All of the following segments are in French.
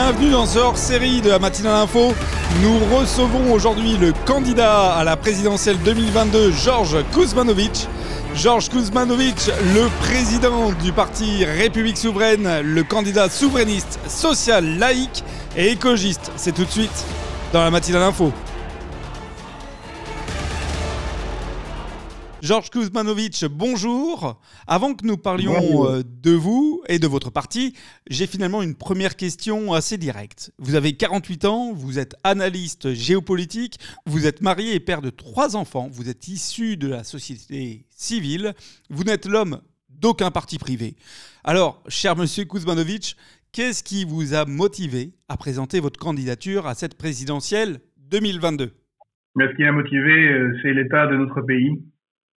Bienvenue dans ce hors-série de la matinale info. Nous recevons aujourd'hui le candidat à la présidentielle 2022, Georges Kuzmanovic. Georges Kuzmanovic, le président du parti République souveraine, le candidat souverainiste, social, laïque et écologiste. C'est tout de suite dans la matinale info. Georges Kuzmanovic, bonjour. Avant que nous parlions euh, de vous et de votre parti, j'ai finalement une première question assez directe. Vous avez 48 ans, vous êtes analyste géopolitique, vous êtes marié et père de trois enfants, vous êtes issu de la société civile, vous n'êtes l'homme d'aucun parti privé. Alors, cher monsieur Kuzmanovic, qu'est-ce qui vous a motivé à présenter votre candidature à cette présidentielle 2022 Ce qui m'a motivé, euh, c'est l'état de notre pays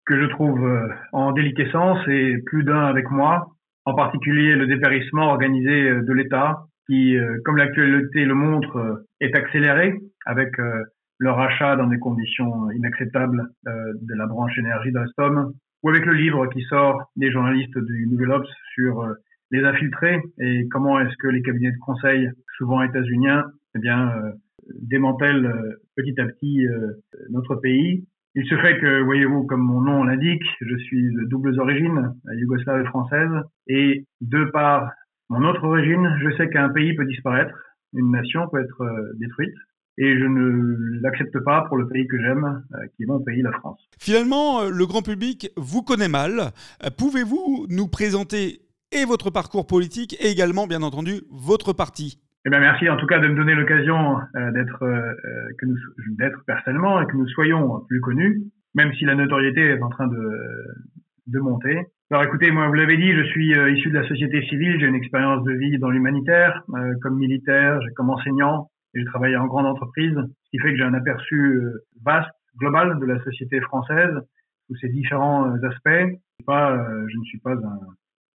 que je trouve euh, en déliquescence et plus d'un avec moi, en particulier le dépérissement organisé euh, de l'État qui, euh, comme l'actualité le montre, est accéléré avec le rachat dans des conditions inacceptables de la branche énergie d'Alstom, ou avec le livre qui sort des journalistes du Nouvel Obs sur les infiltrés et comment est-ce que les cabinets de conseil, souvent états-uniens, eh bien, démantèlent petit à petit notre pays il se fait que, voyez-vous, comme mon nom l'indique, je suis de doubles origines, yougoslave et française, et de par mon autre origine, je sais qu'un pays peut disparaître, une nation peut être euh, détruite, et je ne l'accepte pas pour le pays que j'aime, euh, qui est mon pays, la France. Finalement, euh, le grand public vous connaît mal. Pouvez-vous nous présenter et votre parcours politique et également, bien entendu, votre parti? Eh bien, merci en tout cas de me donner l'occasion euh, d'être euh, euh, que nous d'être personnellement et que nous soyons plus connus, même si la notoriété est en train de de monter. Alors écoutez, moi vous l'avez dit, je suis issu de la société civile, j'ai une expérience de vie dans l'humanitaire, comme militaire, comme enseignant, et j'ai travaillé en grande entreprise, ce qui fait que j'ai un aperçu vaste, global de la société française, sous ses différents aspects. Pas, je ne suis pas un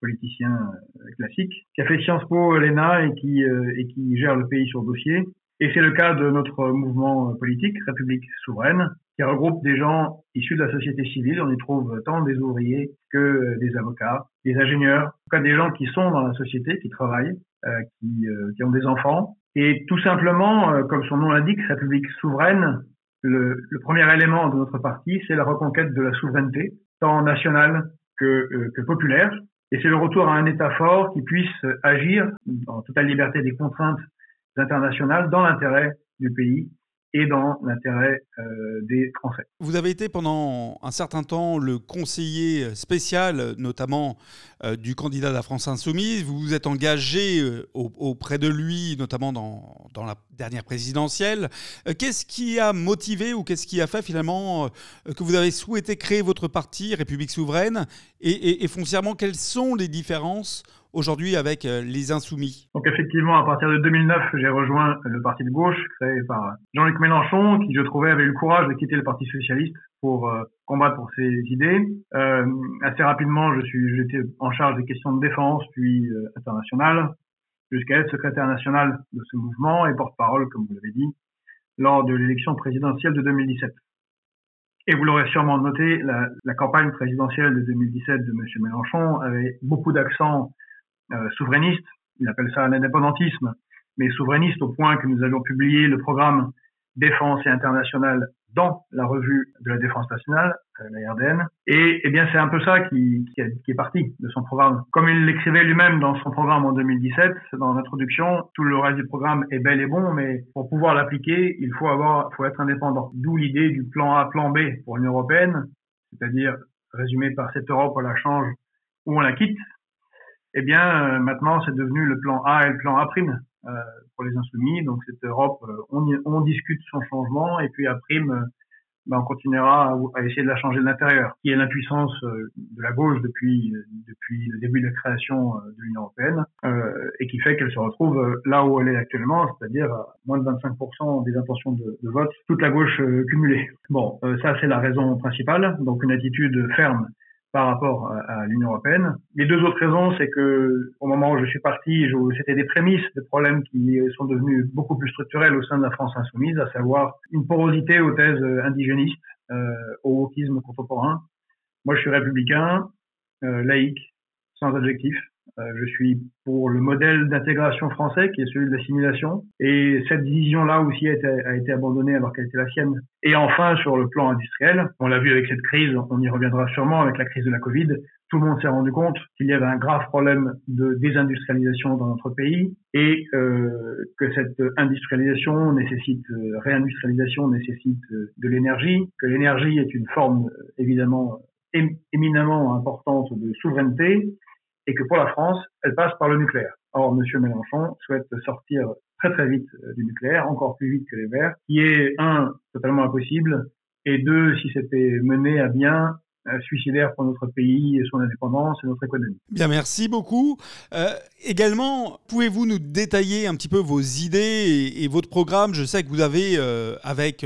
politicien euh, classique, qui a fait Sciences Po l'ENA et qui, euh, et qui gère le pays sur dossier. Et c'est le cas de notre mouvement politique, République souveraine, qui regroupe des gens issus de la société civile. On y trouve tant des ouvriers que des avocats, des ingénieurs, en tout cas des gens qui sont dans la société, qui travaillent, euh, qui, qui, ont des enfants. Et tout simplement, comme son nom l'indique, République souveraine, le, le, premier élément de notre parti, c'est la reconquête de la souveraineté, tant nationale que, que populaire, et c'est le retour à un État fort qui puisse agir en totale liberté des contraintes internationales dans l'intérêt du pays et dans l'intérêt euh, des Français. Vous avez été pendant un certain temps le conseiller spécial, notamment euh, du candidat de la France insoumise. Vous vous êtes engagé euh, auprès de lui, notamment dans, la dernière présidentielle. qu'est-ce qui a motivé ou qu'est-ce qui a fait finalement que vous avez souhaité créer votre parti, République souveraine, et, et, et foncièrement, quelles sont les différences aujourd'hui avec euh, les Insoumis Donc effectivement, à partir de 2009, j'ai rejoint le parti de gauche créé par Jean-Luc Mélenchon, qui je trouvais avait eu le courage de quitter le Parti socialiste pour euh, combattre pour ses idées. Euh, assez rapidement, je suis j'étais en charge des questions de défense puis euh, jusqu'à être secrétaire national de ce mouvement et porte-parole, comme vous l'avez dit, lors de l'élection présidentielle de 2017. Et vous l'aurez sûrement noté, la, campagne présidentielle de 2017 de M. Mélenchon avait beaucoup d'accent euh, souverainiste, il appelle ça l'indépendantisme, mais souverainiste au point que nous avions publié le programme défense et international dans la revue de la défense nationale, euh, la RDN. Et eh bien c'est un peu ça qui, qui, est parti de son programme. Comme il l'écrivait lui-même dans son programme en 2017, dans l'introduction, tout le reste du programme est bel et bon, mais pour pouvoir l'appliquer, il faut avoir, faut être indépendant. D'où l'idée du plan A, plan B pour l'Union européenne, c'est-à-dire résumé par cette Europe, on la change ou on la quitte, eh bien, euh, maintenant, c'est devenu le plan A et le plan A prime euh, pour les insoumis. Donc, cette Europe, euh, on, on, discute son changement et puis A prime, ben, on continuera à, essayer de la changer de l'intérieur, qui est l'impuissance de la gauche depuis le début de la création de l'Union européenne et qui fait qu'elle se retrouve là où elle est actuellement, c'est-à-dire à moins de 25% des intentions de, vote, toute la gauche cumulée. Bon, ça c'est la raison principale, donc une attitude ferme par rapport à, l'Union européenne. Les deux autres raisons, c'est que au moment où je suis parti, c'était des prémices des problèmes qui sont devenus beaucoup plus structurels au sein de la France insoumise, à savoir une porosité aux thèses indigénistes, euh, au wokisme contemporain. Moi, je suis républicain, euh, laïque, sans objectif, je suis pour le modèle d'intégration français qui est celui de l'assimilation. Et cette vision-là aussi a été, a été abandonnée alors qu'elle était la sienne. Et enfin, sur le plan industriel, on l'a vu avec cette crise, on y reviendra sûrement avec la crise de la Covid, tout le monde s'est rendu compte qu'il y avait un grave problème de désindustrialisation dans notre pays et euh, que cette industrialisation nécessite, euh, réindustrialisation nécessite euh, de l'énergie, que l'énergie est une forme évidemment éminemment importante de souveraineté et que pour la France, elle passe par le nucléaire. Or, M. Mélenchon souhaite sortir très très vite du nucléaire, encore plus vite que les Verts, qui est un totalement impossible et deux, si c'était mené à bien, euh, suicidaire pour notre pays et son indépendance et notre économie. Bien, merci beaucoup. Euh, également, pouvez-vous nous détailler un petit peu vos idées et, votre programme? Je sais que vous avez, euh, avec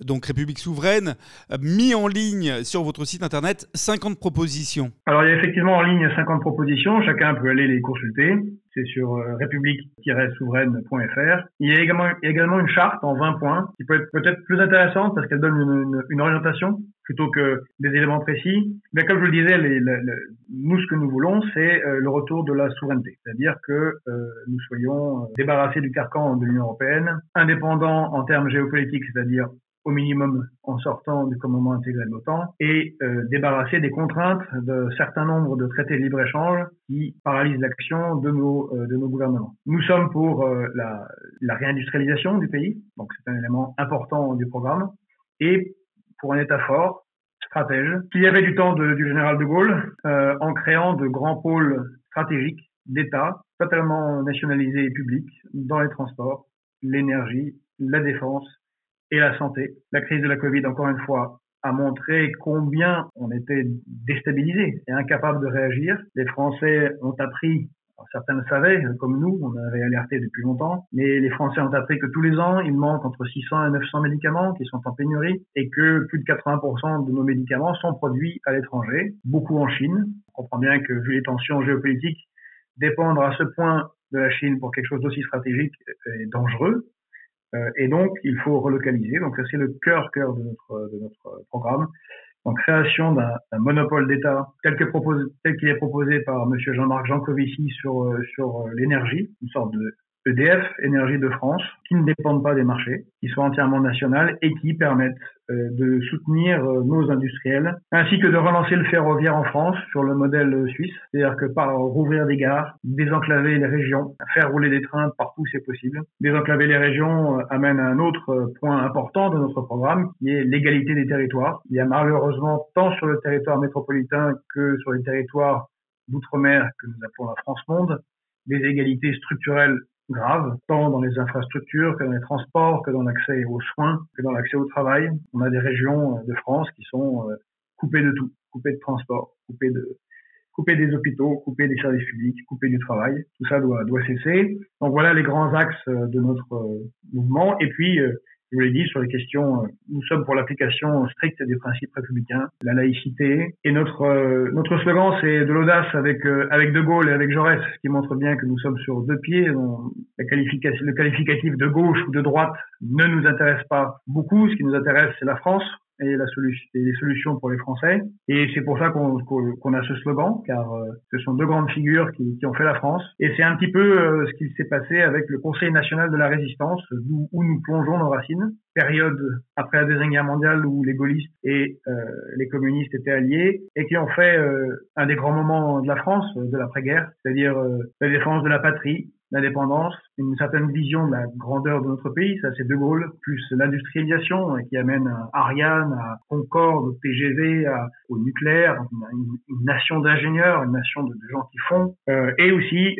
donc République Souveraine, mis en ligne sur votre site internet 50 propositions. Alors, il y a effectivement en ligne 50 propositions. Chacun peut aller les consulter. C'est sur république-souveraine.fr. Il y a également, également une charte en 20 points qui peut être peut-être plus intéressante parce qu'elle donne une, une orientation plutôt que des éléments précis. Mais comme je le disais, nous, ce que nous voulons, c'est euh, le retour de la souveraineté, c'est-à-dire que euh, nous soyons euh, débarrassés du carcan de l'Union européenne, indépendants en termes géopolitiques, c'est-à-dire au minimum en sortant du commandement intégré de l'OTAN, et débarrassés des contraintes de certains nombres de traités de libre-échange qui paralysent l'action de nos, de nos gouvernements. Nous sommes pour la, la réindustrialisation du pays, donc c'est un élément important du programme, et pour un État fort, stratège, qu'il y avait du temps du général de Gaulle, euh, en créant de grands pôles stratégiques d'État totalement nationalisés et publics dans les transports, l'énergie, la défense et la santé. La crise de la Covid, encore une fois, a montré combien on était déstabilisé et incapable de réagir. Les Français ont appris certains le savaient, comme nous, on avait alerté depuis longtemps, mais les Français ont appris que tous les ans, il manque entre 600 et 900 médicaments qui sont en pénurie et que plus de 80% de nos médicaments sont produits à l'étranger, beaucoup en Chine. On comprend bien que vu les tensions géopolitiques, dépendre à ce point de la Chine pour quelque chose d'aussi stratégique est dangereux. Euh, et donc, il faut relocaliser. Donc, ça, c'est le cœur, cœur de notre, de notre programme en création d'un monopole d'État tel qu'il est proposé par M. Jean-Marc Jancovici sur, euh, sur euh, l'énergie, une sorte de EDF, Énergie de France, qui ne dépendent pas des marchés, qui sont entièrement nationales et qui permettent euh, de soutenir euh, nos industriels, ainsi que de relancer le ferroviaire en France sur le modèle suisse, c'est-à-dire que par rouvrir des gares, désenclaver les régions, faire rouler des trains partout c'est possible. Désenclaver les régions euh, amène à un autre point important de notre programme, qui est l'égalité des territoires. Il y a malheureusement tant sur le territoire métropolitain que sur les territoires d'outre-mer que nous appelons la France-Monde, des égalités structurelles grave, tant dans les infrastructures que dans les transports, que dans l'accès aux soins, que dans l'accès au travail. On a des régions euh, de France qui sont euh, coupées de tout, coupées de transport, coupées de coupées des hôpitaux, coupées des services publics, coupées du travail. Tout ça doit, doit cesser. Donc voilà les grands axes euh, de notre mouvement. Et puis, je vous l'ai dit, sur les questions, euh, nous sommes pour l'application stricte des principes républicains, la laïcité. Et notre euh, notre slogan, c'est de l'audace avec euh, avec De Gaulle et avec Jaurès, ce qui montre bien que nous sommes sur deux pieds. la qualification, le qualificatif de gauche ou de droite ne nous intéresse pas beaucoup. Ce qui nous intéresse, c'est la France et, les solutions pour les Français. Et c'est pour ça qu'on a ce slogan, car euh, ce sont deux grandes figures qui, ont fait la France. Et c'est un petit peu euh, ce qui s'est passé avec le Conseil national de la résistance, où, où nous plongeons nos racines. Période après la Deuxième Guerre mondiale où les gaullistes et euh, les communistes étaient alliés et qui ont fait un des grands moments de la France, de l'après-guerre, c'est-à-dire la défense de la patrie, l'indépendance, une certaine vision de la grandeur de notre pays, ça c'est De Gaulle, plus l'industrialisation qui amène à Ariane, à Concorde, au TGV, au nucléaire, une, nation d'ingénieurs, une nation de, gens qui font, euh, et aussi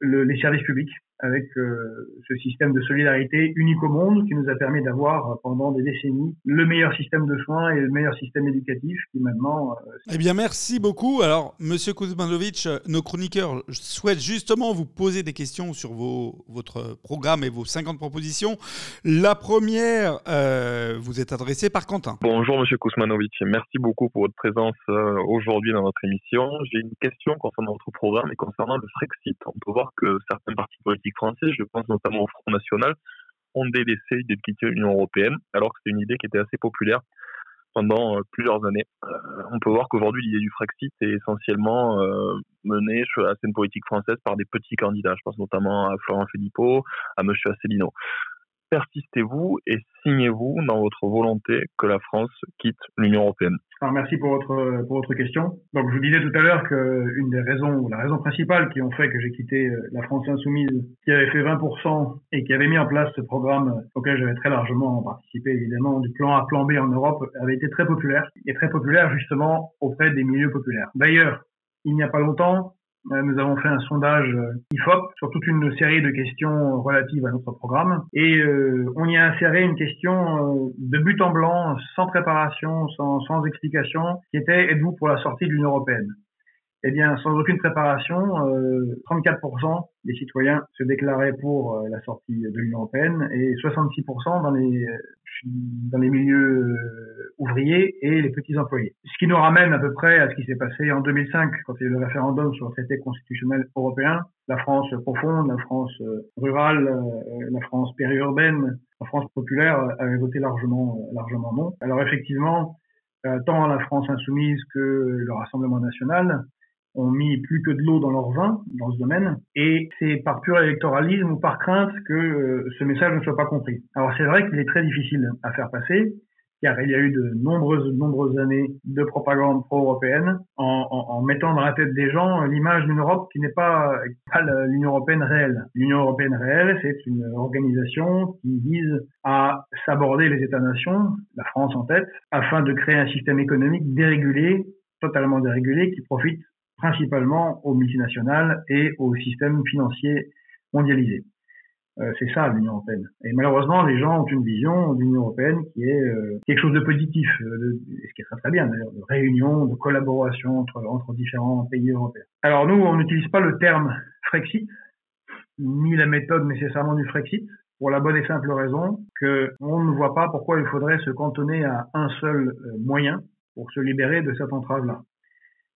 les services publics avec euh, ce système de solidarité unique au monde qui nous a permis d'avoir pendant des décennies le meilleur système de soins et le meilleur système éducatif qui maintenant... Euh, eh bien merci beaucoup. Alors Monsieur Kuzmanovic, nos chroniqueurs souhaitent justement vous poser des questions sur vos, votre programme et vos 50 propositions. La première euh, vous est adressée par Quentin. Bonjour Monsieur Kuzmanovic, merci beaucoup pour votre présence aujourd'hui dans notre émission. J'ai une question concernant votre programme et concernant le Frexit. On peut voir que certains partis politiques français, je pense notamment au Front National, ont délaissé l'idée de quitter l'Union européenne, alors que c'est une idée qui était assez populaire pendant plusieurs années. on peut voir qu'aujourd'hui, l'idée du Frexit est essentiellement menée sur la scène politique française par des petits candidats. Je pense notamment à Florent Philippot, à M. Asselineau persistez-vous et signez-vous dans votre volonté que la France quitte l'Union européenne merci pour votre, pour votre question. Donc je vous disais tout à l'heure qu'une des raisons, la raison principale qui ont fait que j'ai quitté euh, la France insoumise, qui avait fait 20% et qui avait mis en place ce programme auquel j'avais très largement participé évidemment, du plan A, plan B en Europe, avait été très populaire et très populaire justement auprès des milieux populaires. D'ailleurs, il n'y a pas longtemps, nous avons fait un sondage euh, IFOP sur toute une série de questions relatives à notre programme. Et euh, on y a inséré une question de but en blanc, sans préparation, sans, sans explication, qui était êtes-vous pour la sortie de l'Union européenne? Eh bien, sans aucune préparation, 34% euh, des citoyens se déclaraient pour euh, la sortie de l'Union européenne et 66% dans les dans les milieux euh, ouvriers et les petits employés. Ce qui nous ramène à peu près à ce qui s'est passé en 2005 quand il y a eu le référendum sur le traité constitutionnel européen. La France profonde, la France rurale, la France périurbaine, la France populaire avait voté largement largement non. Alors effectivement, tant la France insoumise que le Rassemblement national ont mis plus que de l'eau dans leur vin dans ce domaine, et c'est par pur électoralisme ou par crainte que euh, ce message ne soit pas compris. Alors c'est vrai qu'il est très difficile à faire passer, car il y a eu de nombreuses, nombreuses années de propagande pro-européenne en, mettant dans la tête des gens l'image d'une Europe qui n'est pas, pas l'Union européenne réelle. L'Union européenne réelle, c'est une organisation qui vise à s'aborder les États-nations, la France en tête, afin de créer un système économique dérégulé, totalement dérégulé, qui profite principalement aux multinationales et au système financier mondialisé. Euh, c'est ça l'Union européenne. Et malheureusement, les gens ont une vision d'une Union européenne qui est euh, quelque chose de positif, euh, de, ce qui est très très bien d'ailleurs, de réunion, de collaboration entre, entre différents pays européens. Alors nous, on n'utilise pas le terme Frexit, ni la méthode nécessairement du Frexit, pour la bonne et simple raison que on ne voit pas pourquoi il faudrait se cantonner à un seul moyen pour se libérer de cette entrave-là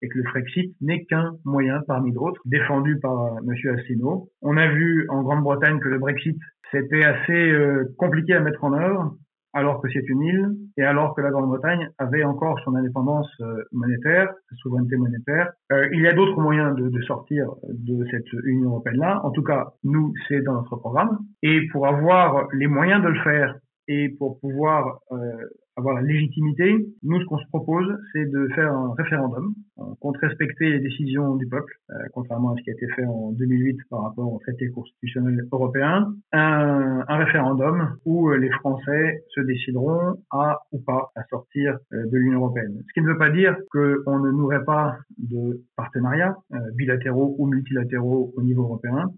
et que le Frexit n'est qu'un moyen parmi d'autres défendu par M. Asselineau. On a vu en Grande-Bretagne que le Brexit c'était assez euh, compliqué à mettre en œuvre alors que c'est une île et alors que la Grande-Bretagne avait encore son indépendance euh, monétaire, sa souveraineté monétaire. Euh, il y a d'autres moyens de, de, sortir de cette Union européenne-là. En tout cas, nous, c'est dans notre programme. Et pour avoir les moyens de le faire et pour pouvoir avoir la légitimité, nous, ce qu'on se propose, c'est de faire un référendum contre respecter les décisions du peuple, euh, contrairement à ce qui a été fait en 2008 par rapport au traité constitutionnel européen, un, référendum où euh, les Français se décideront à ou pas à sortir euh, de l'Union européenne. Ce qui ne veut pas dire qu'on ne nourrait pas de partenariats bilatéraux ou multilatéraux au niveau européen,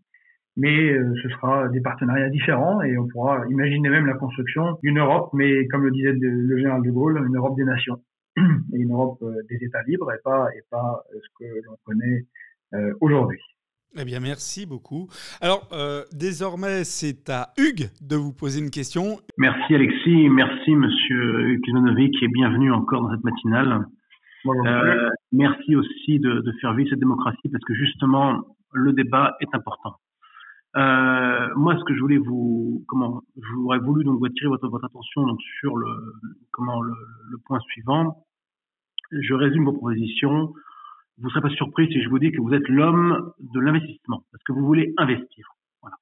mais euh, ce sera des partenariats différents et on pourra imaginer même la construction d'une Europe, mais comme le disait le général de Gaulle, une Europe des nations et une Europe euh, des États libres et pas, et pas euh, ce que l'on connaît aujourd'hui. Eh bien, merci beaucoup. Alors, désormais, c'est à Hugues de vous poser une question. Merci Alexis, merci Monsieur Kuzmanovic et bienvenue encore dans cette matinale. Euh, merci aussi de, de faire vivre cette démocratie parce que justement, le débat est important. Euh, moi, ce que je voulais vous, comment, j'aurais voulu donc attirer votre, attention donc sur le, comment le, point suivant. Je résume vos propositions. Vous ne serez pas surpris si je vous dis que vous êtes l'homme de l'investissement, parce que vous voulez investir. Voilà.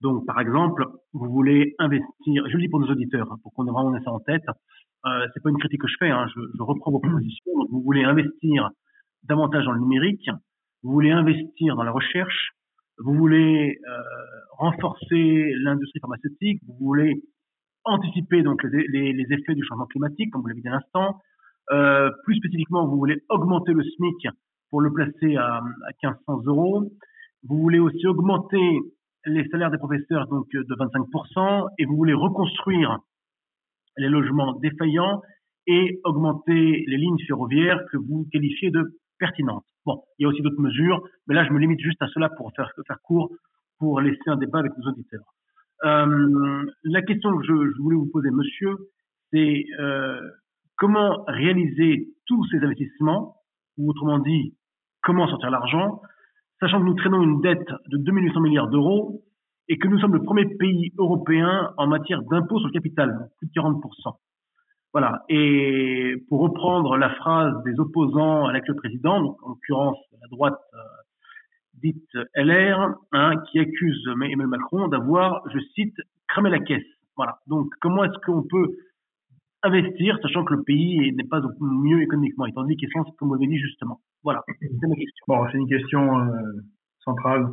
Donc, par exemple, vous voulez investir. Je le dis pour nos auditeurs, hein, pour qu'on ait vraiment ça en tête. Euh, c'est pas une critique que je fais. Hein, je, reprends vos propositions. Vous voulez investir davantage dans le numérique. Vous voulez investir dans la recherche vous voulez euh, renforcer l'industrie pharmaceutique, vous voulez anticiper donc les, les, les, effets du changement climatique, comme vous l'avez dit à l'instant. Euh, plus spécifiquement, vous voulez augmenter le SMIC pour le placer à, à 1500 euros. Vous voulez aussi augmenter les salaires des professeurs donc de 25% et vous voulez reconstruire les logements défaillants et augmenter les lignes ferroviaires que vous qualifiez de Bon, il y a aussi d'autres mesures, mais là, je me limite juste à cela pour faire, court, pour laisser un débat avec nos auditeurs. Euh, la question que je, je, voulais vous poser, monsieur, c'est euh, comment réaliser tous ces investissements, ou autrement dit, comment sortir l'argent, sachant que nous traînons une dette de 2800 milliards d'euros et que nous sommes le premier pays européen en matière d'impôt sur le capital, plus de 40%. Voilà. Et pour reprendre la phrase des opposants avec le président, donc en l'occurrence la droite euh, dite LR, hein, qui accuse Emmanuel Macron d'avoir, je cite, cramé la caisse. Voilà. Donc, comment est-ce qu'on peut investir, sachant que le pays n'est pas au mieux économiquement, étant donné qu'il est comme vous l'avez dit justement. Voilà, c'est ma question. Bon, c'est une question euh, centrale.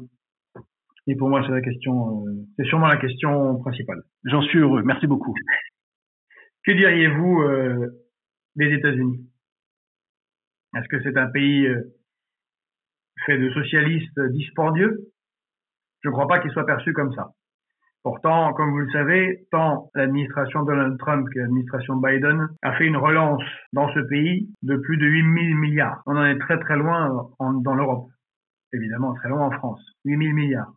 Et pour moi, c'est la question, euh, c'est sûrement la question principale. J'en suis heureux. Merci beaucoup. Que diriez-vous euh, des États-Unis? Est-ce que c'est un pays fait de socialistes dispendieux? Je ne crois pas qu'il soit perçu comme ça. Pourtant, comme vous le savez, tant l'administration Donald Trump que l'administration Biden a fait une relance dans ce pays de plus de 8 000 milliards. On en est très très loin dans l'Europe. Évidemment, très loin en France. 8 000 milliards.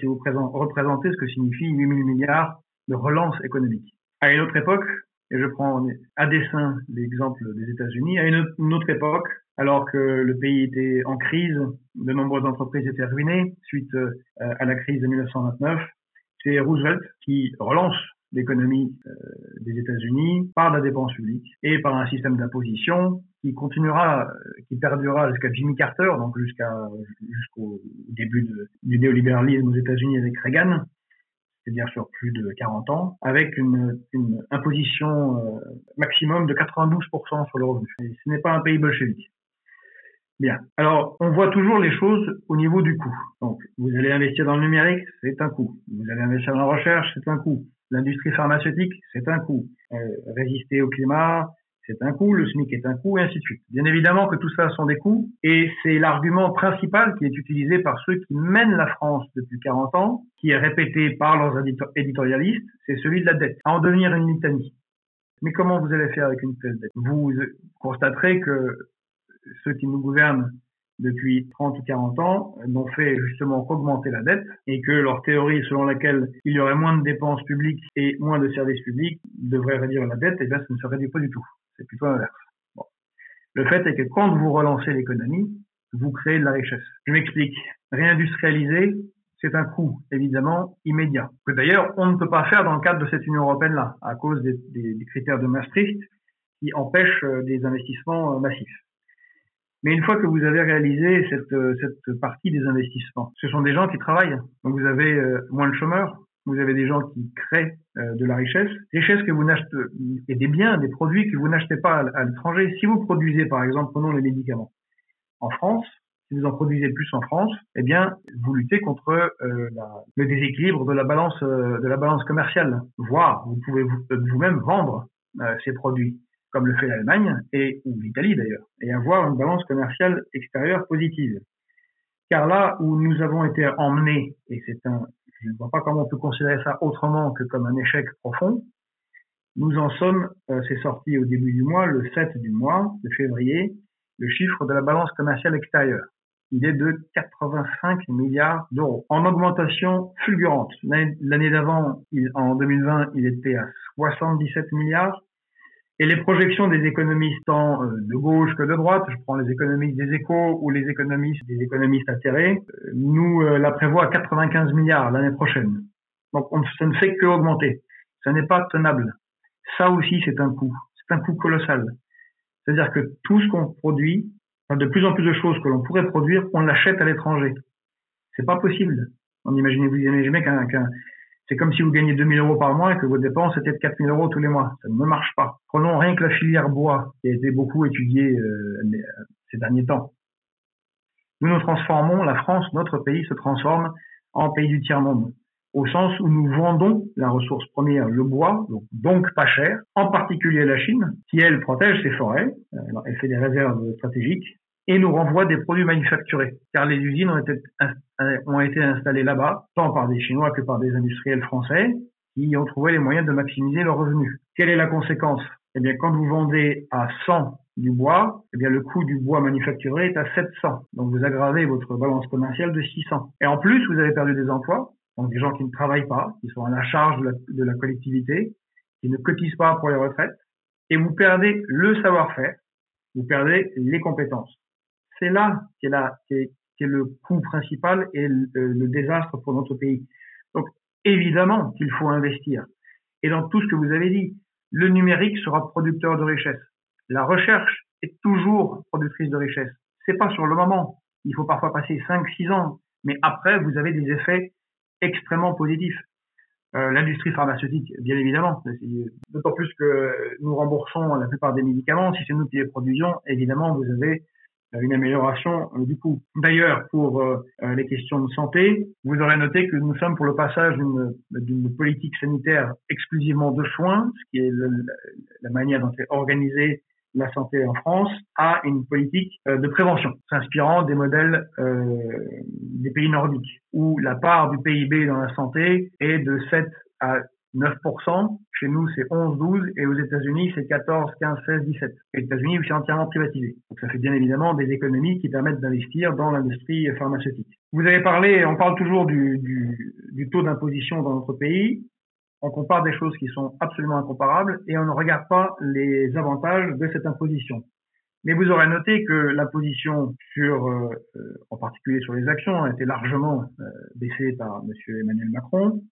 Si vous représentez ce que signifie 8 000 milliards de relance économique. À une autre époque, et je prends à dessein l'exemple des États-Unis, à une autre époque, alors que le pays était en crise, de nombreuses entreprises étaient ruinées suite euh, à la crise de 1929, c'est Roosevelt qui relance l'économie euh, des États-Unis par la dépense publique et par un système d'imposition qui continuera, euh, qui perdurera jusqu'à Jimmy Carter, donc jusqu'au début du néolibéralisme aux États-Unis avec Reagan, c'est-à-dire sur plus de 40 ans, avec une, une imposition euh, maximum de 92% sur le revenu. Ce n'est pas un pays bolchevique. Bien. Alors, on voit toujours les choses au niveau du coût. Donc, vous allez investir dans le numérique, c'est un coût. Vous allez investir dans la recherche, c'est un coût. L'industrie pharmaceutique, c'est un coût. Euh, résister au climat, c'est un coût. Le SMIC est un coût, et ainsi de suite. Bien évidemment que tout ça sont des coûts, et c'est l'argument principal qui est utilisé par ceux qui mènent la France depuis 40 ans, qui est répété par leurs éditorialistes, c'est celui de la dette, à en devenir une litanie. Mais comment vous allez faire avec une telle dette? Vous constaterez que ceux qui nous gouvernent depuis 30 ou 40 ans n'ont fait justement qu'augmenter la dette et que leur théorie selon laquelle il y aurait moins de dépenses publiques et moins de services publics devrait réduire la dette, et bien ça ne se réduit pas du tout. C'est plutôt l'inverse. Le fait est que quand vous relancez l'économie, vous créez de la richesse. Je m'explique. Réindustrialiser, c'est un coût, évidemment, immédiat. Que d'ailleurs, on ne peut pas faire dans le cadre de cette Union européenne-là, à cause des, critères de Maastricht qui empêchent euh, des investissements euh, massifs. Mais une fois que vous avez réalisé cette, euh, cette partie des investissements, ce sont des gens qui travaillent. Donc vous avez moins de chômeurs, vous avez des gens qui créent euh, de la richesse, richesse que vous n'achetez et des biens, des produits que vous n'achetez pas à, l'étranger. Si vous produisez, par exemple, prenons les médicaments en France, si vous en produisez plus en France, eh bien, vous luttez contre la, le déséquilibre de la balance de la balance commerciale. Voire, vous pouvez vous-même vendre ces produits comme le fait l'Allemagne et ou l'Italie d'ailleurs, et avoir une balance commerciale extérieure positive. Car là où nous avons été emmenés, et c'est un, je ne vois pas comment on peut considérer ça autrement que comme un échec profond, nous en sommes, euh, c'est sorti au début du mois, le 7 du mois, de février, le chiffre de la balance commerciale extérieure. Il est de 85 milliards d'euros, en augmentation fulgurante. L'année d'avant, en 2020, il était à 77 milliards. Et les projections des économistes tant euh, de gauche que de droite, je prends les économistes des échos ou les économistes des économistes atterrés, euh, nous euh, la prévoient à 95 milliards l'année prochaine. Donc on, ça ne fait que augmenter. Ça n'est pas tenable. Ça aussi c'est un coût. C'est un coût colossal. C'est-à-dire que tout ce qu'on produit, de plus en plus de choses que l'on pourrait produire, on l'achète à l'étranger. C'est pas possible. On imagine, vous imaginez qu'un c'est comme si vous gagnez 2000 euros par mois et que vos dépenses étaient de 4000 euros tous les mois. Ça ne marche pas. Prenons rien que la filière bois, qui a été beaucoup étudiée euh, ces derniers temps. Nous nous transformons, la France, notre pays, se transforme en pays du tiers-monde, au sens où nous vendons la ressource première, le bois, donc, pas cher, en particulier la Chine, qui elle protège ses forêts, elle fait des réserves stratégiques, et nous renvoie des produits manufacturés, car les usines ont été, ont été installées là-bas, tant par des Chinois que par des industriels français, qui ont trouvé les moyens de maximiser leurs revenus. Quelle est la conséquence? Eh bien, quand vous vendez à 100 du bois, eh bien, le coût du bois manufacturé est à 700. Donc, vous aggravez votre balance commerciale de 600. Et en plus, vous avez perdu des emplois, donc des gens qui ne travaillent pas, qui sont à la charge de la, de la collectivité, qui ne cotisent pas pour les retraites, et vous perdez le savoir-faire, vous perdez les compétences c'est là qu'est est, le coût principal et le, désastre pour notre pays. Donc, évidemment qu'il faut investir. Et dans tout ce que vous avez dit, le numérique sera producteur de richesse. La recherche est toujours productrice de richesse. C'est pas sur le moment. Il faut parfois passer 5, 6 ans. Mais après, vous avez des effets extrêmement positifs. Euh, l'industrie pharmaceutique, bien évidemment. D'autant plus que nous remboursons la plupart des médicaments. Si c'est nous qui les produisons, évidemment, vous avez une amélioration euh, du coup. D'ailleurs, pour euh, les questions de santé, vous aurez noté que nous sommes pour le passage d'une politique sanitaire exclusivement de soins, ce qui est la manière dont est organisée la santé en France, à une politique de prévention, s'inspirant des modèles des pays nordiques, où la part du PIB dans la santé est de 7 à 9%. Chez nous, c'est 11, 12. Et aux États-Unis, c'est 14, 15, 16, 17. Et aux États-Unis, c'est entièrement privatisé. Donc, ça fait bien évidemment des économies qui permettent d'investir dans l'industrie pharmaceutique. Vous avez parlé, on parle toujours du, taux d'imposition dans notre pays. On compare des choses qui sont absolument incomparables et on ne regarde pas les avantages de cette imposition. Mais vous aurez noté que l'imposition sur, euh, en particulier sur les actions, a été largement euh, baissée par M. Emmanuel Macron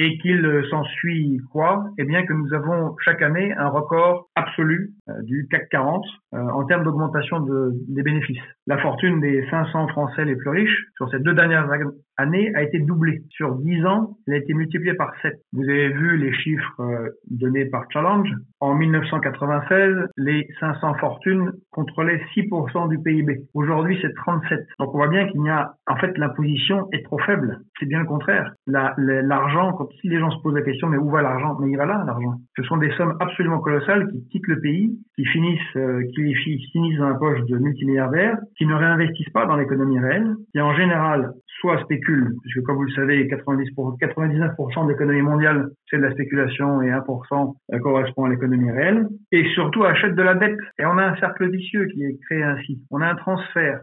et qu'il s'ensuit quoi Eh bien que nous avons chaque année un record absolu euh, du CAC 40 euh, en termes d'augmentation de, des bénéfices. La fortune des 500 Français les plus riches sur ces deux dernières années a été doublée. Sur 10 ans, elle a été multipliée par 7. Vous avez vu les chiffres euh, donnés par Challenge. En 1996, les 500 fortunes contrôlaient 6% du PIB. Aujourd'hui, c'est 37. Donc on voit bien qu'il y a, en fait, l'imposition est trop faible. C'est bien le contraire. L'argent, quand si les gens se posent la question, mais où va l'argent? Mais il va là, l'argent. Ce sont des sommes absolument colossales qui quittent le pays, qui finissent, euh, qui finissent dans la poche de multimilliardaires, qui ne réinvestissent pas dans l'économie réelle, qui en général soit spéculent, puisque comme vous le savez, 90 pour, 99% de l'économie mondiale, c'est de la spéculation et 1% euh, correspond à l'économie réelle, et surtout achètent de la dette. Et on a un cercle vicieux qui est créé ainsi. On a un transfert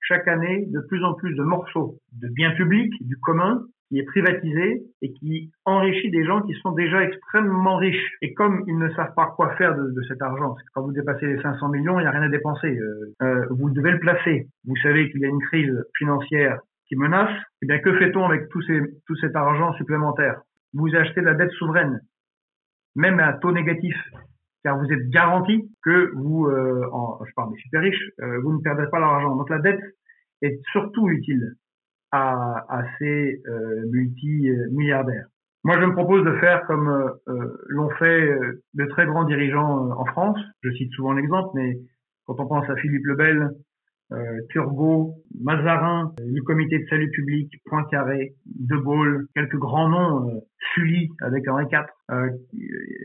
chaque année de plus en plus de morceaux de biens publics, du commun, qui est privatisé et qui enrichit des gens qui sont déjà extrêmement riches. Et comme ils ne savent pas quoi faire de, cet argent, parce quand vous dépassez les 500 millions, il n'y a rien à dépenser. Euh, euh, vous devez le placer. Vous savez qu'il y a une crise financière qui menace. Eh bien, que fait-on avec tout, ces, tout cet argent supplémentaire? Vous achetez de la dette souveraine, même à taux négatif, car vous êtes garanti que vous, euh, je parle des super riches, euh, vous ne perdez pas l'argent. Donc la dette est surtout utile à, à ces euh, multi-milliardaires. Moi, je me propose de faire comme euh, euh, l'ont fait de très grands dirigeants en France. Je cite souvent l'exemple, mais quand on pense à Philippe Lebel, euh, Turgot, Mazarin, le comité de salut public, Poincaré, De Gaulle, quelques grands noms, euh, Sully avec Henri IV, euh,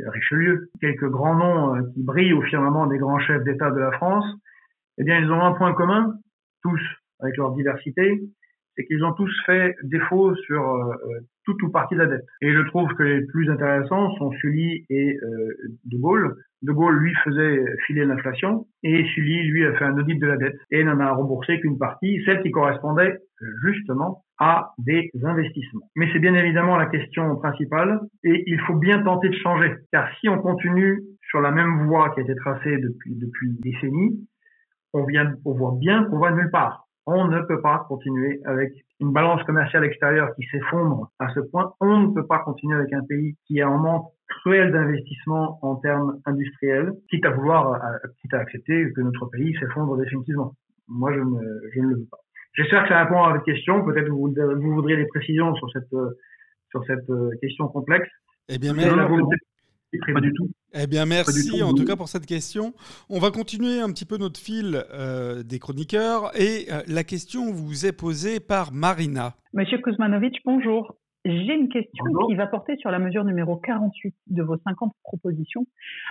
Richelieu, quelques grands noms qui brillent au firmament des grands chefs d'État de la France, eh bien ils ont un point commun, tous avec leur diversité, c'est qu'ils ont tous fait défaut sur euh, euh, toute ou partie de la dette. Et je trouve que les plus intéressants sont Sully et euh, De Gaulle. De Gaulle, lui, faisait filer l'inflation, et Sully, lui, a fait un audit de la dette, et n'en a remboursé qu'une partie, celle qui correspondait justement à des investissements. Mais c'est bien évidemment la question principale, et il faut bien tenter de changer, car si on continue sur la même voie qui a été tracée depuis, depuis une décennie, on, vient, on voit bien qu'on va nulle part. On ne peut pas continuer avec une balance commerciale extérieure qui s'effondre à ce point. On ne peut pas continuer avec un pays qui est en manque cruel d'investissement en termes industriels, quitte à vouloir, euh, quitte à accepter que notre pays s'effondre définitivement. Moi, je ne, je ne le veux pas. J'espère que ça répond à votre question. Peut-être vous, vous voudriez des précisions sur cette, euh, sur cette euh, question complexe. Eh bien, merci. Pas du tout. Eh bien, merci en tout cas pour cette question. On va continuer un petit peu notre fil euh, des chroniqueurs et euh, la question vous est posée par Marina. Monsieur Kuzmanovic, bonjour. J'ai une question qui va porter sur la mesure numéro 48 de vos 50 propositions.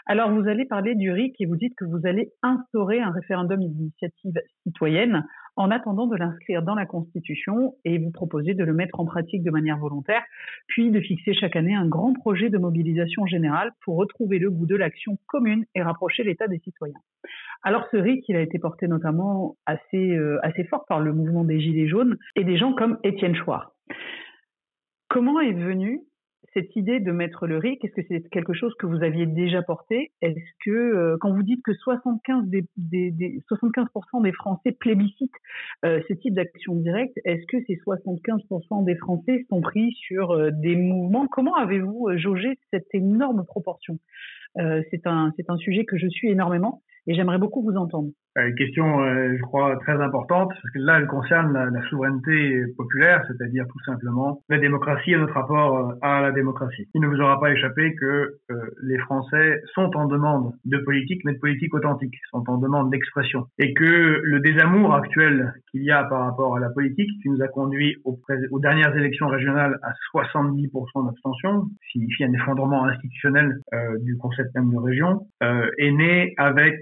Alors, vous allez parler du RIC et vous dites que vous allez instaurer un référendum d'initiative citoyenne en attendant de l'inscrire dans la Constitution et vous proposez de le mettre en pratique de manière volontaire, puis de fixer chaque année un grand projet de mobilisation générale pour retrouver le goût de l'action commune et rapprocher l'État des citoyens. Alors ce RIC, il a été porté notamment assez, euh, assez fort par le mouvement des Gilets jaunes et des gens comme Étienne Chouard. Comment est venue cette idée de mettre le RIC Est-ce que c'est quelque chose que vous aviez déjà porté? Est-ce que, euh, quand vous dites que 75, des, des, 75 des Français plébiscitent euh, ce type d'action directe, est-ce que ces 75% des Français sont pris sur euh, des mouvements? Comment avez-vous jaugé cette énorme proportion? C'est un sujet que je suis énormément et j'aimerais beaucoup vous entendre. Euh, une question, euh, je crois, très importante, parce que là, elle concerne la, souveraineté populaire, c'est-à-dire tout simplement la démocratie et notre rapport euh, à la démocratie. Il ne vous aura pas échappé que les Français sont en demande de politique, mais de politique authentique, sont en demande d'expression, et que le désamour actuel qu'il y a par rapport à la politique, qui nous a conduit aux, aux dernières élections régionales à 70% d'abstention, signifie un effondrement institutionnel du concept même de région, est né avec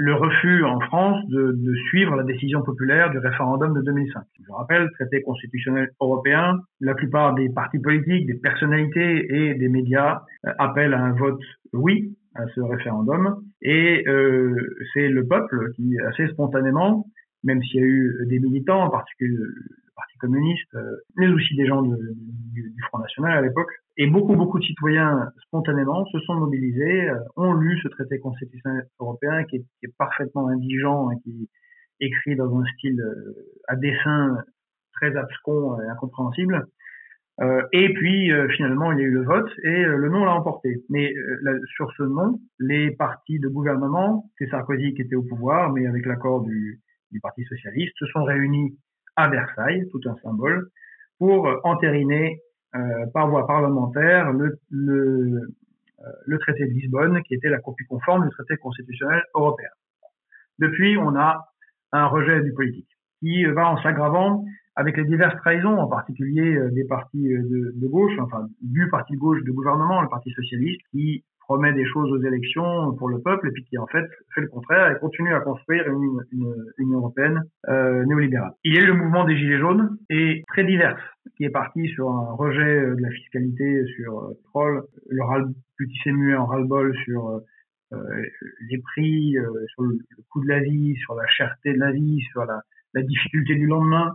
le refus en France de, de, suivre la décision populaire du référendum de 2005. Je rappelle, traité constitutionnel européen, la plupart des partis politiques, des personnalités et des médias euh, appellent à un vote oui à ce référendum et euh, c'est le peuple qui, assez spontanément, même s'il y a eu des militants, en particulier le Parti communiste, euh, mais aussi des gens du, du Front National à l'époque, et beaucoup, beaucoup de citoyens, spontanément, se sont mobilisés, euh, ont lu ce traité constitutionnel européen qui est, parfaitement indigent et qui est écrit dans un style euh, à dessin très abscon et incompréhensible. Euh, et puis finalement, il y a eu le vote et le non l'a emporté. Mais sur ce non, les partis de gouvernement, c'est Sarkozy qui était au pouvoir, mais avec l'accord du, du Parti socialiste, se sont réunis à Versailles, tout un symbole, pour entériner euh, par voie parlementaire le, le, euh, le, traité de Lisbonne, qui était la copie conforme du traité constitutionnel européen. Depuis, on a un rejet du politique qui va en s'aggravant avec les diverses trahisons, en particulier euh, des partis de, de, gauche, enfin du parti de gauche de gouvernement, le Parti socialiste, qui promet des choses aux élections pour le peuple et puis qui en fait fait le contraire et continue à construire une, une, Union européenne euh, néolibérale. Il y a eu le mouvement des Gilets jaunes et très divers qui est parti sur un rejet de la fiscalité sur euh, troll, le ras petit muet en ras-le-bol sur euh, euh, les prix, euh, sur le, coût de la vie, sur la cherté de la vie, sur la, la difficulté du lendemain,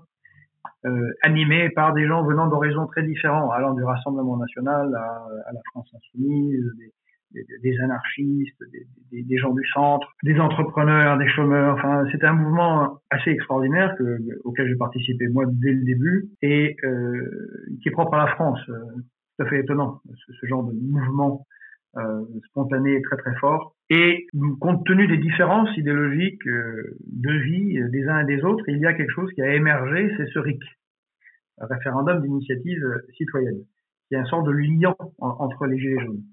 euh, animé par des gens venant d'horizons très différents, allant du Rassemblement national à, à la France insoumise, des, des, anarchistes, des, gens du centre, des entrepreneurs, des chômeurs. Enfin, c'était un mouvement assez extraordinaire que, auquel j'ai participé moi dès le début et euh, qui est propre à la France. Euh, tout à fait étonnant, ce, genre de mouvement euh, spontané très très fort. Et compte tenu des différences idéologiques de vie des uns et des autres, il y a quelque chose qui a émergé, c'est ce RIC, référendum d'initiative citoyenne, qui est un sort de lien entre les Gilets jaunes.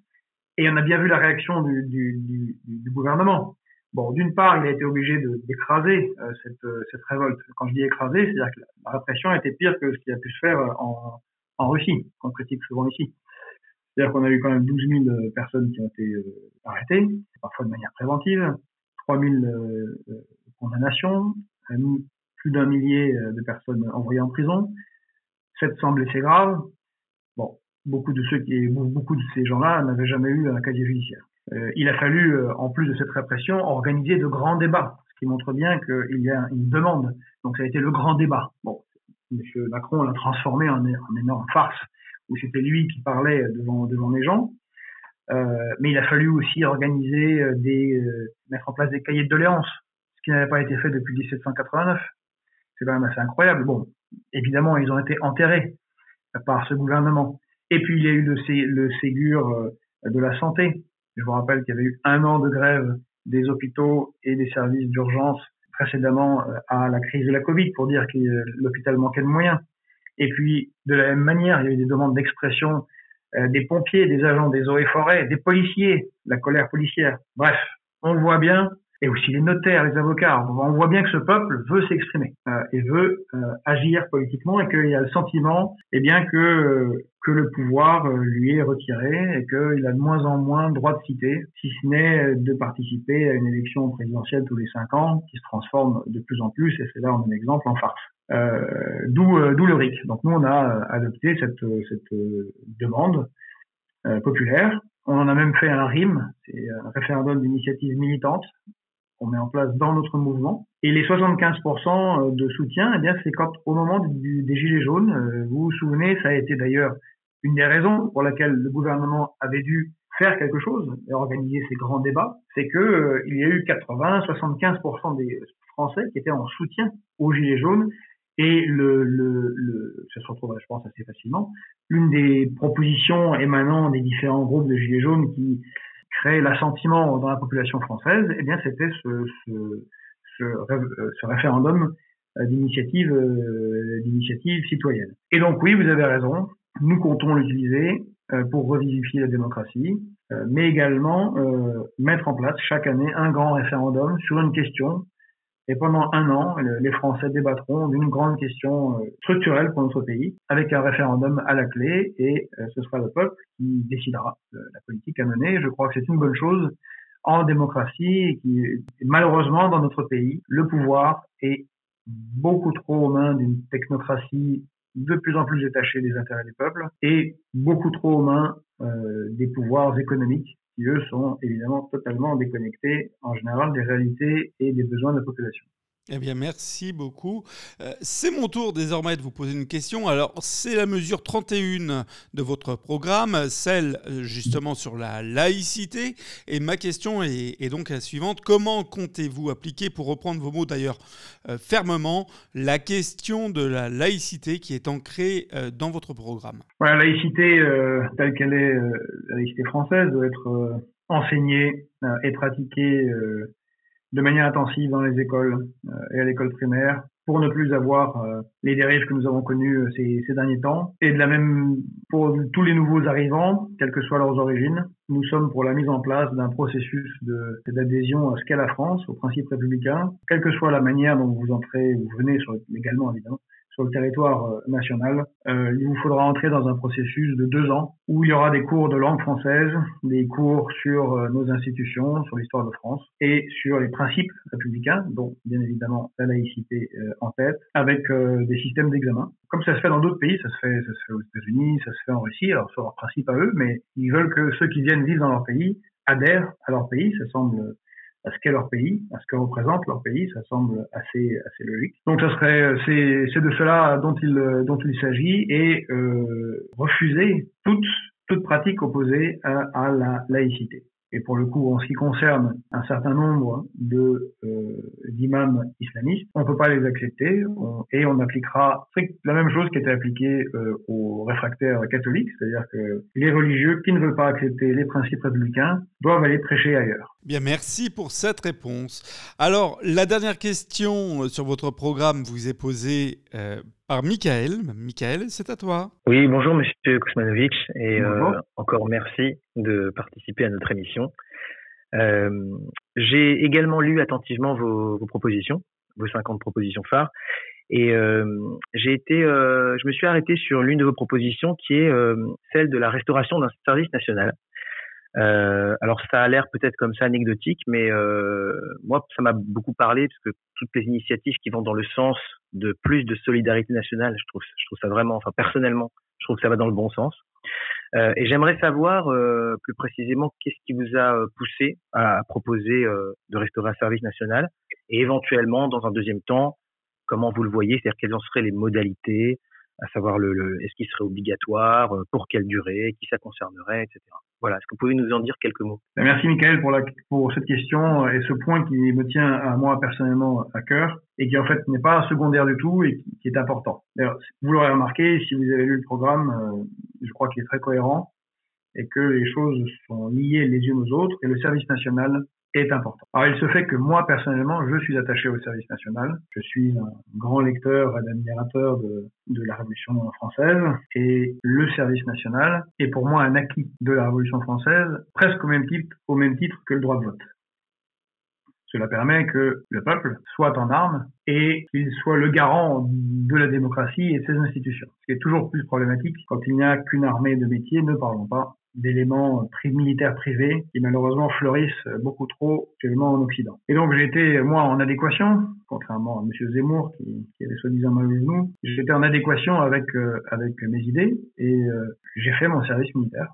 Et on a bien vu la réaction du, gouvernement. Bon, d'une part, il a été obligé d'écraser euh, cette, euh, cette, révolte. Quand je dis écraser, c'est-à-dire que la, répression était pire que ce qui a pu se faire en, en Russie, qu'on critique souvent ici. C'est-à-dire qu'on a eu quand même 12 000 personnes qui ont été euh, arrêtées, parfois de manière préventive, 3 000 condamnations, plus d'un millier de personnes envoyées en prison, 700 blessés graves. Beaucoup de ceux qui, beaucoup de ces gens-là n'avaient jamais eu un casier judiciaire. Euh, il a fallu, euh, en plus de cette répression, organiser de grands débats, ce qui montre bien qu'il y a une demande. Donc ça a été le grand débat. Bon, M. Macron l'a transformé en, en, énorme farce, où c'était lui qui parlait devant, devant les gens. Euh, mais il a fallu aussi organiser des, mettre en place des cahiers de doléances, ce qui n'avait pas été fait depuis 1789. C'est quand même assez incroyable. Bon, évidemment, ils ont été enterrés par ce gouvernement. Et puis il y a eu le, le Ségur euh, de la santé. Je vous rappelle qu'il y avait eu un an de grève des hôpitaux et des services d'urgence précédemment euh, à la crise de la Covid pour dire que euh, l'hôpital manquait de moyens. Et puis, de la même manière, il y a eu des demandes d'expression des pompiers, des agents des eaux et forêts, des policiers, la colère policière. Bref, on le voit bien, et aussi les notaires, les avocats. On voit bien que ce peuple veut s'exprimer euh, et veut euh, agir politiquement et qu'il y a le sentiment eh bien, que, que le pouvoir euh, lui est retiré et qu'il a de moins en moins droit de citer, si ce n'est de participer à une élection présidentielle tous les cinq ans qui se transforme de plus en plus, et c'est là un exemple en farce. Euh, D'où le RIC. Donc nous, on a adopté cette, cette demande populaire. On en a même fait un RIM, c'est un référendum d'initiative militante, qu'on met en place dans notre mouvement. Et les 75% euh, de soutien, eh bien, c'est quand au moment des Gilets jaunes, euh, vous vous souvenez, ça a été d'ailleurs une des raisons pour laquelle le gouvernement avait dû faire quelque chose et organiser ces grands débats, c'est que euh, il y a eu 80-75% des Français qui étaient en soutien aux Gilets jaunes et le, le, le, ça se retrouve, je pense, assez facilement. Une des propositions émanant des différents groupes de Gilets jaunes qui créer l'assentiment dans la population française, eh bien, c'était ce, ce référendum d'initiative d'initiative citoyenne. Et donc oui, vous avez raison, nous comptons l'utiliser pour revivifier la démocratie, mais également mettre en place chaque année un grand référendum sur une question et pendant un an, les Français débattront d'une grande question euh, structurelle pour notre pays, avec un référendum à la clé, et euh, ce sera le peuple qui décidera de la politique à mener. Je crois que c'est une bonne chose en démocratie, et qui, malheureusement, dans notre pays, le pouvoir est beaucoup trop aux mains d'une technocratie de plus en plus détachée des intérêts des peuples, et beaucoup trop aux mains euh, des pouvoirs économiques eux, sont évidemment totalement déconnectés, en général, des réalités et des besoins de la population. Eh bien, merci beaucoup. Euh, c'est mon tour désormais de vous poser une question. Alors, c'est la mesure 31 de votre programme, celle euh, justement sur la laïcité. Et ma question est, donc la suivante. Comment comptez-vous appliquer, pour reprendre vos mots d'ailleurs euh, fermement, la question de la laïcité qui est ancrée dans votre programme? La laïcité, telle qu'elle est, la laïcité française, doit être enseignée et pratiquée de manière intensive dans les écoles euh, et à l'école primaire pour ne plus avoir euh, les dérives que nous avons connues euh, ces, derniers temps. Et de la même pour tous les nouveaux arrivants, quelles que soient leurs origines, nous sommes pour la mise en place d'un processus d'adhésion à ce qu'est la France, aux principes républicains, quelle que soit la manière dont vous entrez, vous venez sur, légalement évidemment, sur le territoire euh, national, euh, il vous faudra entrer dans un processus de deux ans où il y aura des cours de langue française, des cours sur euh, nos institutions, sur l'histoire de France et sur les principes républicains, dont bien évidemment la laïcité en tête, avec des systèmes d'examen. Comme ça se fait dans d'autres pays, ça se fait, ça se fait aux États-Unis, ça se fait en Russie, alors sur leurs principes à eux, mais ils veulent que ceux qui viennent vivre dans leur pays adhèrent à leur pays. Ça semble à ce qu'est leur pays, à ce que représente leur pays, ça semble assez assez logique. Donc ça serait c'est c'est de cela dont il dont il s'agit et euh, refuser toute toute pratique opposée à, à la laïcité. Et pour le coup, en ce qui concerne un certain nombre de euh, d'imams islamistes, on ne peut pas les accepter et on appliquera la même chose qui était appliquée euh, aux réfractaires catholiques, c'est-à-dire que les religieux qui ne veulent pas accepter les principes républicains doivent aller prêcher ailleurs. Bien, merci pour cette réponse. Alors, la dernière question sur votre programme vous est posée euh, par Michael. Michael, c'est à toi. Oui, bonjour Monsieur Kuzmanovic et euh, encore merci de participer à notre émission. Euh, j'ai également lu attentivement vos, vos, propositions, vos 50 propositions phares, et j'ai été, je me suis arrêté sur l'une de vos propositions qui est celle de la restauration d'un service national. Euh, alors ça a l'air peut-être comme ça anecdotique, mais euh, moi ça m'a beaucoup parlé parce que toutes les initiatives qui vont dans le sens de plus de solidarité nationale, je trouve, je trouve ça vraiment, enfin personnellement, je trouve que ça va dans le bon sens. Euh, et j'aimerais savoir euh, plus précisément qu'est-ce qui vous a euh, poussé à, proposer euh, de restaurer un service national et éventuellement dans un deuxième temps comment vous le voyez, c'est-à-dire quelles en seraient les modalités, à savoir le, le est-ce qu'il serait obligatoire, pour quelle durée, qui ça concernerait, etc. Voilà, est-ce que vous pouvez nous en dire quelques mots? Merci Michael pour, cette question et ce point qui me tient à moi personnellement à cœur et qui en fait n'est pas secondaire du tout et qui, est important. D'ailleurs, vous l'aurez remarqué, si vous avez lu le programme, euh, je crois qu'il est très cohérent et que les choses sont liées les unes aux autres et le service national est important. Alors il se fait que moi personnellement, je suis attaché au service national. Je suis un grand lecteur et admirateur de, la Révolution française et le service national est pour moi un acquis de la Révolution française, presque au même titre, au même titre que le droit de vote. Cela permet que le peuple soit en armes et qu'il soit le garant de la démocratie et de ses institutions. Ce qui est toujours plus problématique quand il n'y a qu'une armée de métiers, ne parlons pas d'éléments militaires privés qui malheureusement fleurissent beaucoup trop actuellement en Occident. Et donc j'ai été, moi, en adéquation, contrairement à M. Zemmour qui, avait soi-disant mal vu nous, j'étais en adéquation avec, euh, avec mes idées et euh, j'ai fait mon service militaire.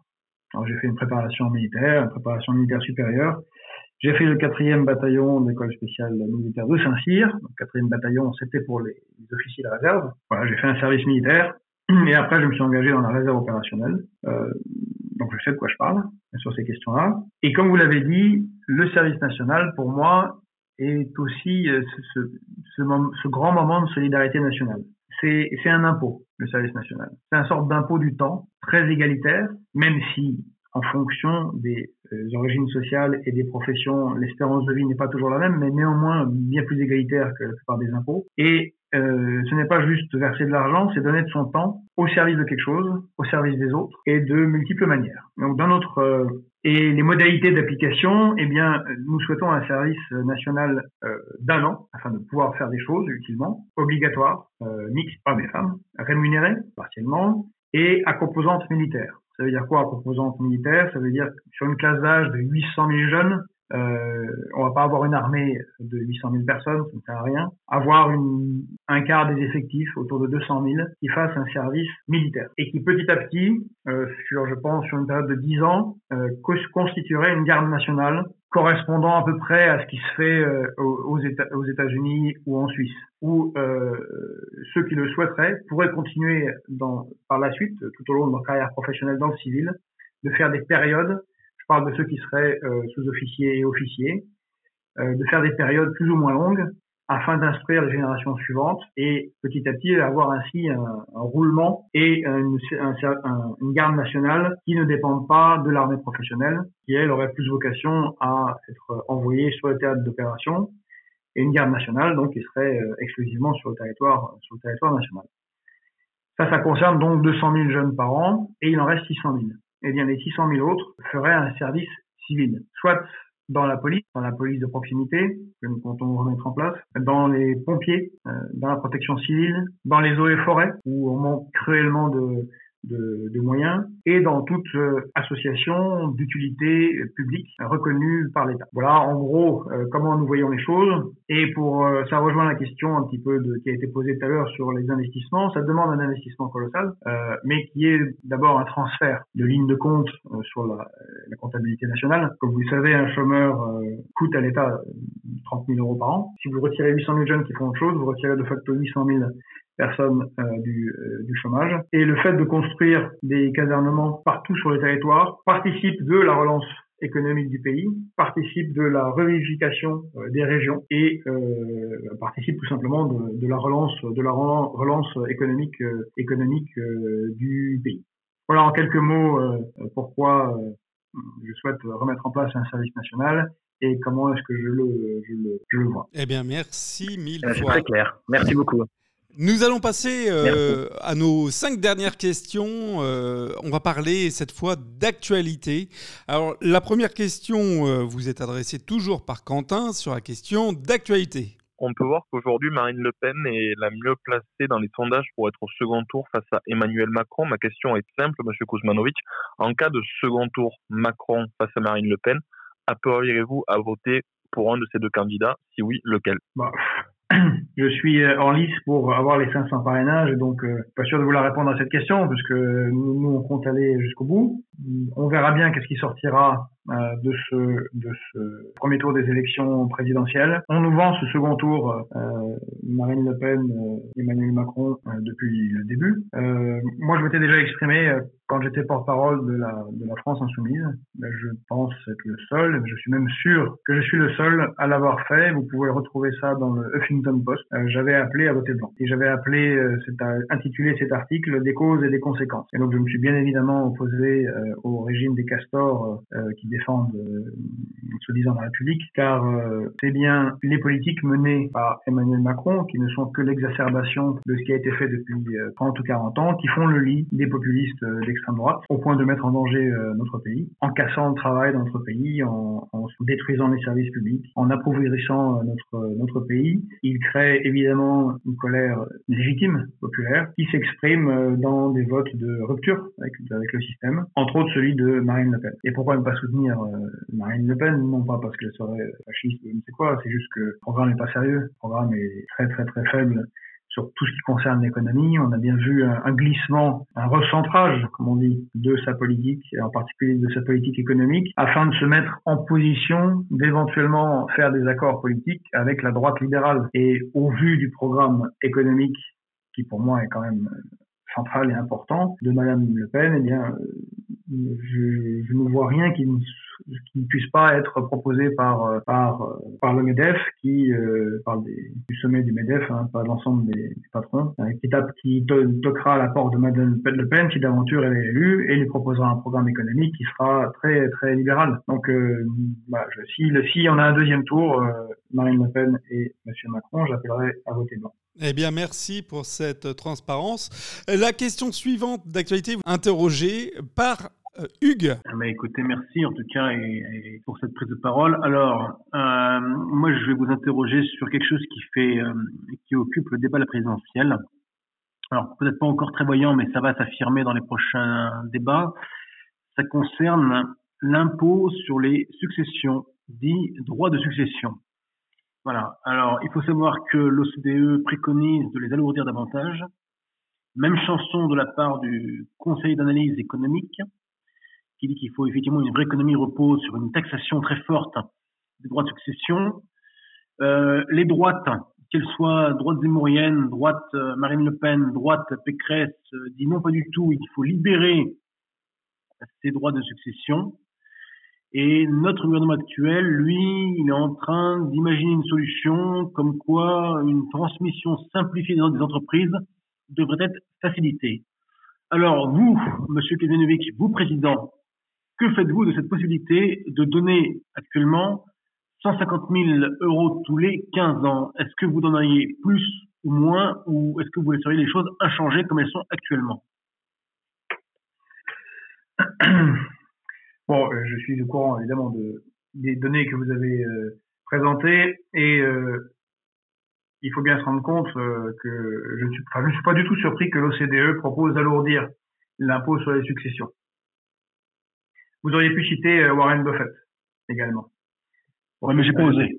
Alors j'ai fait une préparation militaire, une préparation militaire supérieure. J'ai fait le quatrième bataillon d'école spéciale militaire de Saint-Cyr. Quatrième bataillon, c'était pour les officiers de réserve. Voilà, j'ai fait un service militaire. Et après, je me suis engagé dans la réserve opérationnelle. Euh, donc je sais de quoi je parle sur ces questions-là. Et comme vous l'avez dit, le service national, pour moi, est aussi euh, ce, ce, ce, grand moment de solidarité nationale. C'est, un impôt, le service national. C'est un sorte d'impôt du temps, très égalitaire, même si en fonction des euh, origines sociales et des professions. L'espérance de vie n'est pas toujours la même, mais néanmoins bien plus égalitaire que la plupart des impôts. Et euh, ce n'est pas juste verser de l'argent, c'est donner de son temps au service de quelque chose, au service des autres, et de multiples manières. Donc, dans notre euh, et les modalités d'application, eh bien, nous souhaitons un service national euh, d'un an afin de pouvoir faire des choses utilement, obligatoire, euh, mixte, hommes et femmes, rémunéré partiellement, et à composante militaire. Ça veut dire quoi à composante militaire Ça veut dire sur une classe d'âge de 800 000 jeunes, euh, on va pas avoir une armée de 800 000 personnes, ça ne sert à rien. Avoir une, un quart des effectifs, autour de 200 000, qui fassent un service militaire et qui petit à petit, euh, sur je pense sur une période de 10 ans, euh, constituerait une garde nationale correspondant à peu près à ce qui se fait euh, aux, États-Unis ou en Suisse, où euh, ceux qui le souhaiteraient pourraient continuer dans, par la suite, tout au long de leur carrière professionnelle dans le civil, de faire des périodes parle de ceux qui seraient euh, sous-officiers et officiers, euh, de faire des périodes plus ou moins longues afin d'instruire les générations suivantes et petit à petit avoir ainsi un, roulement et une, garde nationale qui ne dépendent pas de l'armée professionnelle, qui elle aurait plus vocation à être envoyée sur le théâtre d'opération, et une garde nationale donc qui serait euh, exclusivement sur le territoire sur le territoire national. Ça, ça concerne donc 200 000 jeunes par an et il en reste 600 000 eh bien, les 600 000 autres feraient un service civil, soit dans la police, dans la police de proximité, que nous comptons remettre en place, dans les pompiers, euh, dans la protection civile, dans les eaux et forêts, où on manque cruellement de, de, de, moyens et dans toute euh, association d'utilité publique reconnue par l'État. Voilà en gros euh, comment nous voyons les choses et pour euh, ça rejoint la question un petit peu de, qui a été posée tout à l'heure sur les investissements. Ça demande un investissement colossal, mais qui est d'abord un transfert de ligne de compte sur la, la, comptabilité nationale. Comme vous le savez, un chômeur coûte à l'État 30 000 euros par an. Si vous retirez 800 000 jeunes qui font autre chose, vous retirez de facto 800 000 personnes euh, du, euh, du, chômage. Et le fait de construire des casernements partout sur le territoire participe de la relance économique du pays, participe de la revivification euh, des régions et participe tout simplement de, de, la relance de la relance économique économique du pays. Voilà en quelques mots pourquoi je souhaite remettre en place un service national et comment est-ce que je le, je le, je le vois. Eh bien, merci mille fois. C'est très clair. Merci beaucoup. Nous allons passer euh, à nos cinq dernières questions. Euh, on va parler cette fois d'actualité. Alors, la première question euh, vous est adressée toujours par Quentin sur la question d'actualité. On peut voir qu'aujourd'hui, Marine Le Pen est la mieux placée dans les sondages pour être au second tour face à Emmanuel Macron. Ma question est simple, Monsieur Kuzmanovic. En cas de second tour Macron face à Marine Le Pen, appelleriez-vous à voter pour un de ces deux candidats? Si oui, lequel? Bah, je suis euh, en lice pour avoir les 500 parrainages, donc euh, pas sûr de vouloir répondre à cette question, puisque nous, nous on compte aller jusqu'au bout. On verra bien qu'est-ce qui sortira de ce de ce premier tour des élections présidentielles. On nous vend ce second tour euh, Marine Le Pen, euh, Emmanuel Macron depuis le début. moi, je m'étais déjà exprimé quand j'étais porte-parole de la de la France insoumise. Ben, je pense être le seul, je suis même sûr que je suis le seul à l'avoir fait. Vous pouvez retrouver ça dans le Huffington Post. j'avais appelé à voter blanc et j'avais appelé, c'est intitulé cet article des causes et des conséquences. Et donc, je me suis bien évidemment opposé au régime des castors qui défendent euh, soi-disant la République, car euh, c'est bien les politiques menées par Emmanuel Macron, qui ne sont que l'exacerbation de ce qui a été fait depuis 30 euh, ou 40 ans, qui font le lit des populistes d'extrême droite, au point de mettre en danger notre pays, en cassant le travail dans notre pays, en, détruisant les services publics, en appauvrissant notre, notre pays. Il crée évidemment une colère légitime, populaire, qui s'exprime dans des votes de rupture avec le système, entre autres celui de Marine Le Pen. Et pourquoi ne pas soutenir euh, Marine Le Pen Non pas parce qu'elle serait fasciste ou je ne sais quoi, c'est juste que le programme n'est pas sérieux. Le programme est très très très faible sur tout ce qui concerne l'économie. On a bien vu un, glissement, un recentrage, comme on dit, de sa politique, et en particulier de sa politique économique, afin de se mettre en position d'éventuellement faire des accords politiques avec la droite libérale. Et au vu du programme économique, qui pour moi est quand même central et important, de Madame Le Pen, eh bien, je, je ne vois rien qui ne puisse pas être proposé par euh, par euh, par le Medef, qui euh, parle du sommet du Medef, hein, pas l'ensemble des, patrons, qui tape, qui toquera à la porte de Madeleine Le Pen si d'aventure elle est élue et lui proposera un programme économique qui sera très très libéral. Donc bah, je, si si on a un deuxième tour, Marine Le Pen et Monsieur Macron, j'appellerai à voter blanc. Eh bien, merci pour cette transparence. La question suivante d'actualité, interrogée par euh, Hugues. Ah, bah, écoutez, merci en tout cas et, pour cette prise de parole. Alors, euh, moi, je vais vous interroger sur quelque chose qui fait, euh, qui occupe le débat de la présidentielle. Alors, peut-être pas encore très voyant, mais ça va s'affirmer dans les prochains débats. Ça concerne l'impôt sur les successions, dit droit de succession. Voilà. Alors, il faut savoir que l'OCDE préconise de les alourdir davantage. Même chanson de la part du Conseil d'analyse économique, qui dit qu'il faut effectivement une vraie économie repose sur une taxation très forte des droits de succession. Euh, les droites, qu'elles soient droites zémouriennes, droite euh, Marine Le Pen, droite Pécresse, euh, dit non pas du tout, il faut libérer ces droits de succession. Et notre gouvernement actuel, lui, il est en train d'imaginer une solution comme quoi une transmission simplifiée dans des entreprises devrait être facilitée. Alors, vous, Monsieur Kevinovic, vous, président, que faites-vous de cette possibilité de donner actuellement 150 000 euros tous les 15 ans? Est-ce que vous donneriez plus ou moins, ou est-ce que vous laisseriez les choses inchangées comme elles sont actuellement? Bon, euh, je suis au courant évidemment de, des données que vous avez euh, présentées et euh, il faut bien se rendre compte que je ne suis, enfin, je suis pas du tout surpris que l'OCDE propose d'alourdir l'impôt sur les successions. Vous auriez pu citer Warren Buffett également. Ouais, mais j'ai pas osé.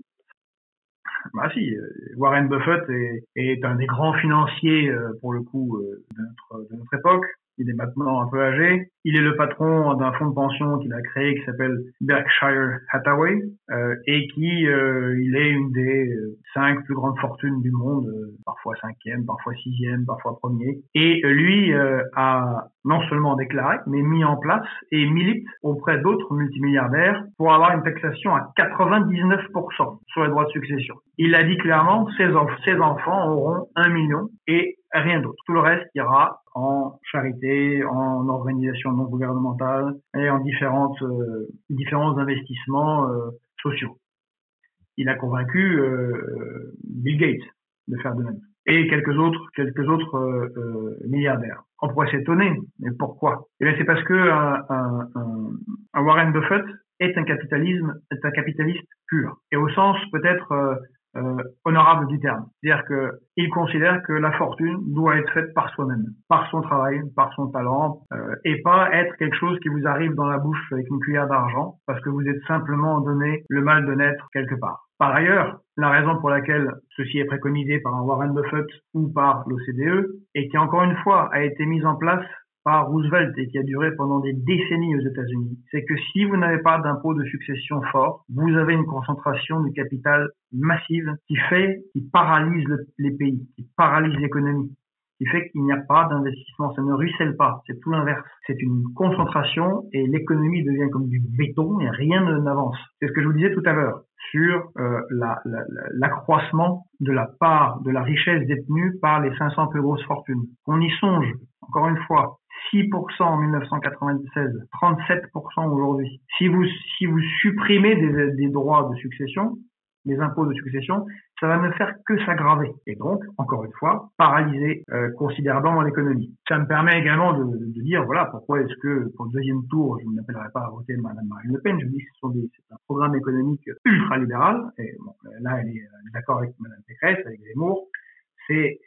Bah si, Warren Buffett est, est, un des grands financiers pour le coup de notre, de notre époque il est maintenant un peu âgé. Il est le patron d'un fonds de pension qu'il a créé qui s'appelle Berkshire Hathaway euh, et qui euh, il est une des euh, cinq plus grandes fortunes du monde, euh, parfois cinquième, parfois sixième, parfois premier. Et lui a non seulement déclaré, mais mis en place et milite auprès d'autres multimilliardaires pour avoir une taxation à 99% sur les droits de succession. Il a dit clairement, ses, ses enfants auront un million et rien d'autre. Tout le reste ira en charité, en organisation non gouvernementale et en différentes, euh, différents investissements euh, sociaux. Il a convaincu euh, Bill Gates de faire de même et quelques autres, quelques autres milliardaires. On pourrait s'étonner, mais pourquoi? Eh c'est parce que un, un, un, Warren Buffett est un capitalisme, est un capitaliste pur, et au sens peut-être euh, honorable du terme. C'est-à-dire qu'il considère que la fortune doit être faite par soi-même, par son travail, par son talent, euh, et pas être quelque chose qui vous arrive dans la bouche avec une cuillère d'argent parce que vous êtes simplement donné le mal de naître quelque part. Par ailleurs, la raison pour laquelle ceci est préconisé par Warren Buffett ou par l'OCDE, et qui encore une fois a été mise en place par Roosevelt et qui a duré pendant des décennies aux États-Unis, c'est que si vous n'avez pas d'impôt de succession fort, vous avez une concentration du capital massive qui fait, qui paralyse les pays, qui paralyse l'économie, qui fait qu'il n'y a pas d'investissement, ça ne ruisselle pas, c'est tout l'inverse. C'est une concentration et l'économie devient comme du béton et rien n'avance. C'est ce que je vous disais tout à l'heure sur euh, l'accroissement de la part de la richesse détenue par les 500 plus grosses fortunes. On y songe, encore une fois, 6% en 1996, 37% aujourd'hui. Si vous, si vous supprimez des, des droits de succession, les impôts de succession, ça va ne faire que s'aggraver. Et donc, encore une fois, paralyser euh, considérablement l'économie. Ça me permet également de, de, dire, voilà, pourquoi est-ce que pour le deuxième tour, je n'appellerai pas à voter Mme Marine Le Pen, je dis que c'est un programme économique ultra-libéral, et bon, là, elle est d'accord avec Mme Pécresse, avec Zemmour, c'est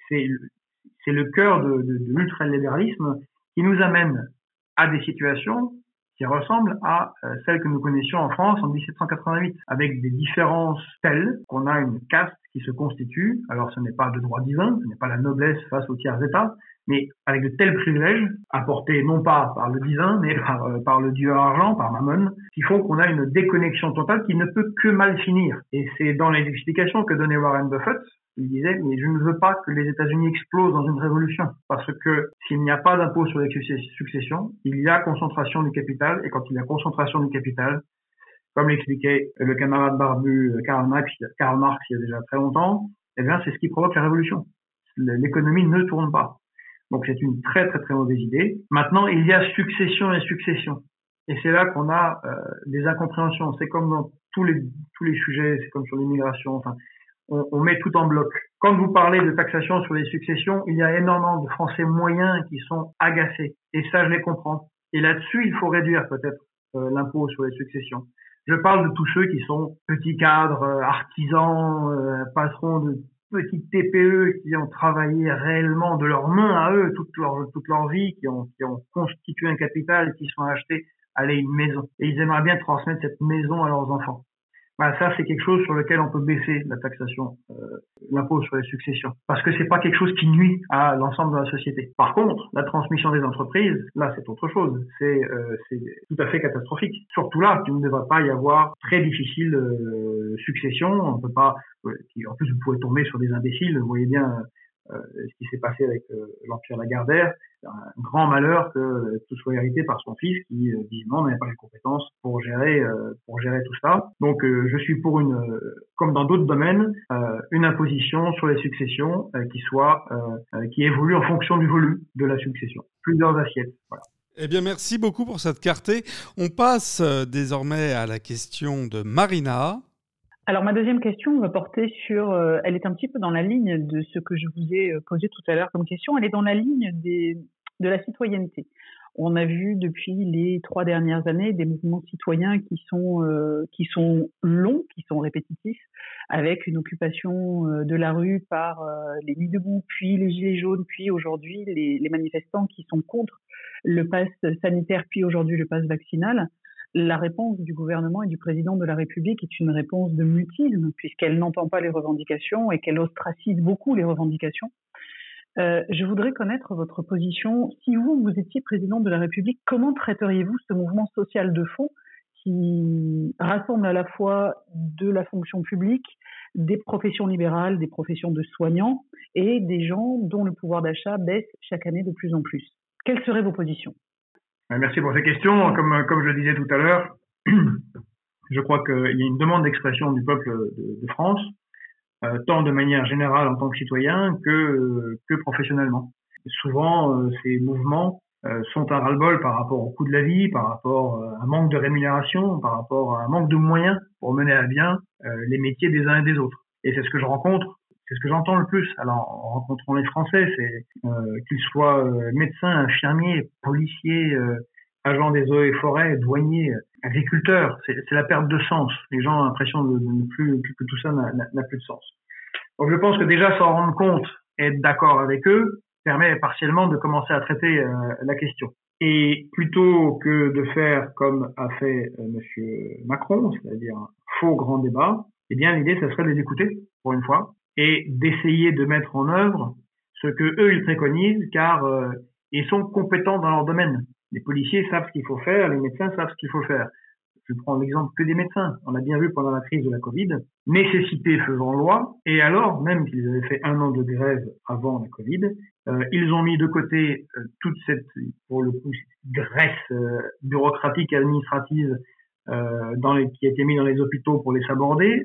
c'est le cœur de, de, de l'ultralibéralisme qui nous amène à des situations qui ressemblent à euh, celles que nous connaissions en France en 1788, avec des différences telles qu'on a une caste qui se constitue. Alors ce n'est pas de droit divin, ce n'est pas la noblesse face aux tiers états, mais avec de tels privilèges apportés non pas par le divin, mais par, euh, par le dieu argent, par Mammon, qui font qu'on a une déconnexion totale qui ne peut que mal finir. Et c'est dans les explications que donnait Warren Buffett, il disait, mais je ne veux pas que les États-Unis explosent dans une révolution, parce que s'il n'y a pas d'impôt sur les successions, il y a concentration du capital, et quand il y a concentration du capital, comme l'expliquait le camarade barbu Karl Marx, Karl Marx il y a déjà très longtemps, eh bien, c'est ce qui provoque la révolution. L'économie ne tourne pas. Donc, c'est une très, très, très mauvaise idée. Maintenant, il y a succession et succession. Et c'est là qu'on a euh, des incompréhensions. C'est comme dans tous les, tous les sujets, c'est comme sur l'immigration. Enfin, on, on, met tout en bloc. Quand vous parlez de taxation sur les successions, il y a énormément de Français moyens qui sont agacés. Et ça, je les comprends. Et là-dessus, il faut réduire peut-être euh, l'impôt sur les successions. Je parle de tous ceux qui sont petits cadres, euh, artisans, euh, patrons de petites TPE qui ont travaillé réellement de leurs mains à eux toute leur, toute leur vie, qui ont, qui ont constitué un capital, qui sont achetés aller une maison. Et ils aimeraient bien transmettre cette maison à leurs enfants. Bah, ça, c'est quelque chose sur lequel on peut baisser la taxation, euh, l'impôt sur les successions, parce que c'est pas quelque chose qui nuit à l'ensemble de la société. Par contre, la transmission des entreprises, là, c'est autre chose. C'est euh, tout à fait catastrophique. Surtout là, il ne devrait pas y avoir très difficile euh, succession. On peut pas. en plus, vous pouvez tomber sur des imbéciles. Vous voyez bien ce qui s'est passé avec euh, l'Empire Lagardère. C'est un grand malheur que tout soit hérité par son fils qui, euh, visiblement, n'avait pas les compétences pour gérer, tout ça. Donc, je suis pour une, comme dans d'autres domaines, une imposition sur les successions qui soit, qui évolue en fonction du volume de la succession. Plusieurs assiettes. Eh bien, merci beaucoup pour cette clarté. On passe désormais à la question de Marina. Alors ma deuxième question va porter sur, euh, elle est un petit peu dans la ligne de ce que je vous ai euh, posé tout à l'heure comme question, elle est dans la ligne de la citoyenneté. On a vu depuis les trois dernières années des mouvements citoyens qui sont euh, qui sont longs, qui sont répétitifs, avec une occupation de la rue par les Nuits debout, puis les gilets jaunes, puis aujourd'hui les, les manifestants qui sont contre le pass sanitaire, puis aujourd'hui le pass vaccinal la réponse du gouvernement et du président de la République est une réponse de mutisme, puisqu'elle n'entend pas les revendications et qu'elle ostracise beaucoup les revendications. Euh, je voudrais connaître votre position. Si vous, vous étiez président de la République, comment traiteriez-vous ce mouvement social de fond qui rassemble à la fois de la fonction publique, des professions libérales, des professions de soignants et des gens dont le pouvoir d'achat baisse chaque année de plus en plus? Quelles seraient vos positions? Merci pour ces questions. Comme, comme je le disais tout à l'heure, je crois qu'il y a une demande d'expression du peuple de, de France, euh, tant de manière générale en tant que citoyen que, que professionnellement. souvent, euh, ces mouvements euh, sont un ras-le-bol par rapport au coût de la vie, par rapport à un manque de rémunération, par rapport à un manque de moyens pour mener à bien les métiers des uns et des autres. Et c'est ce que je rencontre c'est ce que j'entends le plus. Alors, en rencontrant les Français, c'est euh, qu'ils soient euh, médecins, infirmiers, policiers, euh, agents des eaux et forêts, douaniers, agriculteurs. C'est la perte de sens. Les gens ont l'impression que tout ça n'a plus de sens. Donc, je pense que déjà s'en rendre compte être d'accord avec eux permet partiellement de commencer à traiter la question. Et plutôt que de faire comme a fait Monsieur Macron, c'est-à-dire un faux grand débat, eh bien l'idée, ce serait de les écouter pour une fois et d'essayer de mettre en œuvre ce que eux ils préconisent, car euh, ils sont compétents dans leur domaine. Les policiers savent ce qu'il faut faire, les médecins savent ce qu'il faut faire. Je prends l'exemple que des médecins. On a bien vu pendant la crise de la Covid, nécessité faisant loi, et alors, même qu'ils avaient fait un an de grève avant la Covid, euh, ils ont mis de côté euh, toute cette, pour le coup, graisse bureaucratique et administrative dans les, qui a été mise dans les hôpitaux pour les saborder,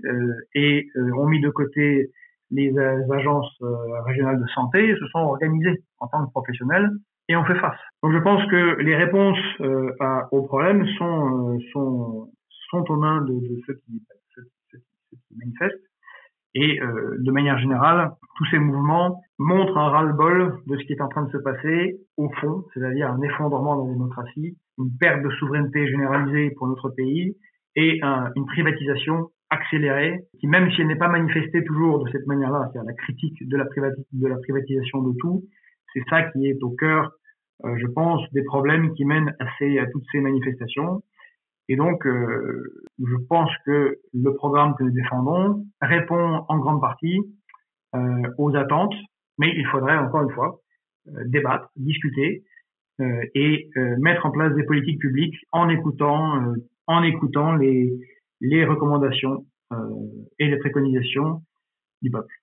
et ont mis de côté les agences euh, régionales de santé se sont organisées en tant que professionnels et on fait face. Donc je pense que les réponses euh, à, aux problèmes sont, euh, sont, sont aux mains de, de ceux, qui, ceux, qui, manifestent. Et euh, de manière générale, tous ces mouvements montrent un ras-le-bol de ce qui est en train de se passer au fond, c'est-à-dire un effondrement de la démocratie, une perte de souveraineté généralisée pour notre pays et un, une privatisation accélérée, qui même si elle n'est pas manifestée toujours de cette manière-là, c'est-à-dire la critique de la, privatisation de tout, c'est ça qui est au cœur, euh, je pense, des problèmes qui mènent à, ces, à toutes ces manifestations. Et donc, euh, je pense que le programme que nous défendons répond en grande partie euh, aux attentes, mais il faudrait encore une fois débattre, discuter et mettre en place des politiques publiques en écoutant, en écoutant les, les recommandations euh, et les préconisations du peuple.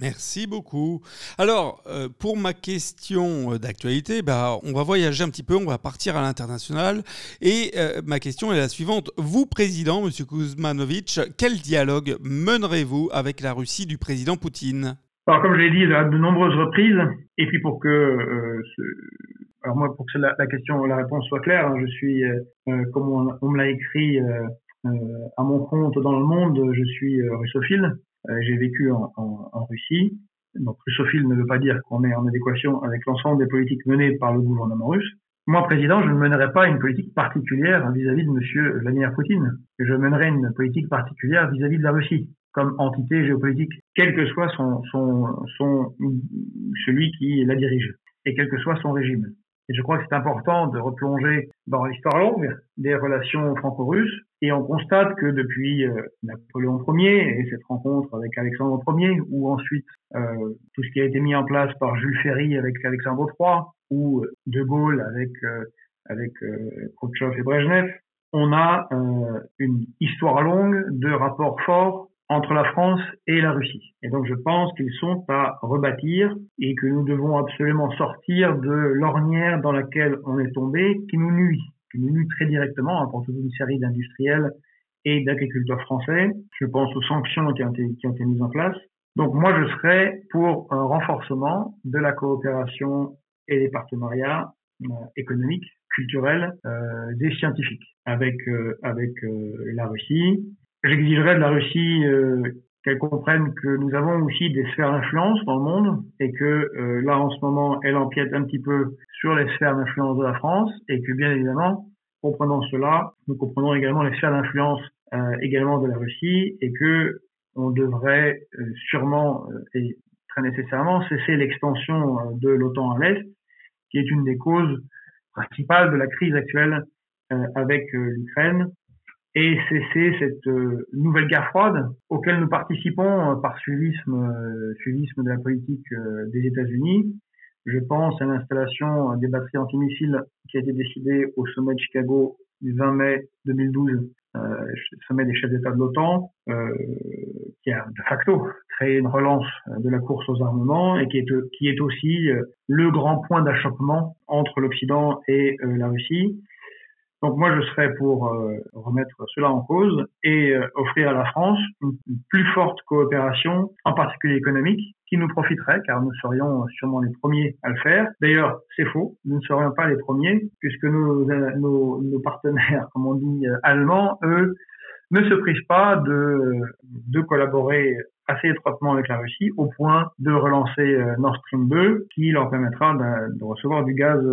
Merci beaucoup. Alors, euh, pour ma question d'actualité, bah, on va voyager un petit peu, on va partir à l'international. Et euh, ma question est la suivante. Vous, président, M. Kuzmanovic, quel dialogue mènerez-vous avec la Russie du président Poutine? Alors, comme je l'ai dit à de nombreuses reprises, et puis pour que, euh, alors moi, pour que la, question, la réponse soit claire, hein, je suis, comme on, me l'a écrit à mon compte dans le monde, je suis russophile. Euh, j'ai vécu en, en, en, Russie. Donc russophile ne veut pas dire qu'on est en adéquation avec l'ensemble des politiques menées par le gouvernement russe. Moi, président, je ne mènerai pas une politique particulière vis-à-vis de Monsieur Vladimir Poutine. Je mènerai une politique particulière vis-à-vis de la Russie comme entité géopolitique, quel que soit son, son, son, celui qui la dirige et quel que soit son régime. Et je crois que c'est important de replonger dans l'histoire longue des relations franco-russes. Et on constate que depuis euh, Napoléon Ier et cette rencontre avec Alexandre Ier, ou ensuite euh, tout ce qui a été mis en place par Jules Ferry avec Alexandre III, ou De Gaulle avec euh, avec Khrouchtchev et Brezhnev, on a une histoire longue de rapports forts entre la France et la Russie. Et donc je pense qu'ils sont à rebâtir et que nous devons absolument sortir de l'ornière dans laquelle on est tombé, qui nous nuit, nous très directement hein, pour toute une série d'industriels et d'agriculteurs français. Je pense aux sanctions qui ont, été, qui ont été mises en place. Donc moi je serais pour un renforcement de la coopération et des partenariats euh, économiques, culturels, euh, des scientifiques avec euh, avec euh, la Russie J'exigerais de la Russie euh, qu'elle comprenne que nous avons aussi des sphères d'influence dans le monde et que euh, là en ce moment elle empiète un petit peu sur les sphères d'influence de la France et que bien évidemment comprenant cela nous comprenons également les sphères d'influence euh, également de la Russie et que on devrait sûrement et très nécessairement cesser l'extension de l'OTAN à l'est qui est une des causes principales de la crise actuelle avec l'Ukraine et cesser cette euh, nouvelle guerre froide auquel nous participons euh, par suivisme, euh, suivisme de la politique des États-Unis. Je pense à l'installation des batteries antimissiles qui a été décidée au sommet de Chicago du 20 mai 2012, euh, sommet des chefs d'État de l'OTAN, euh, qui a de facto créé une relance de la course aux armements et qui est, qui est aussi le grand point d'achoppement entre l'Occident et la Russie. Donc moi, je serais pour euh, remettre cela en cause et euh, offrir à la France une, plus forte coopération, en particulier économique, qui nous profiterait, car nous serions sûrement les premiers à le faire. D'ailleurs, c'est faux, nous ne serions pas les premiers, puisque nos, nos, nos partenaires, comme on dit, euh, allemands, eux, ne se privent pas de, de collaborer assez étroitement avec la Russie, au point de relancer Nord Stream 2, qui leur permettra de, de recevoir du gaz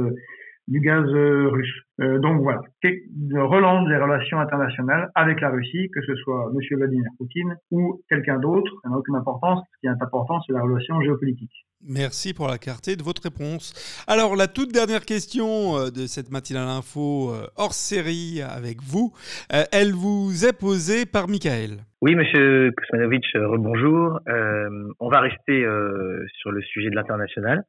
du gaz euh, russe. Euh, donc voilà, relance des relations internationales avec la Russie, que ce soit M. Vladimir Poutine ou quelqu'un d'autre, ça n'a aucune importance. Ce qui est important, c'est la relation géopolitique. Merci pour la clarté de votre réponse. Alors, la toute dernière question euh, de cette matinale info hors série avec vous, elle vous est posée par Michael. Oui, monsieur Kosmanovic, rebonjour. on va rester sur le sujet de l'international.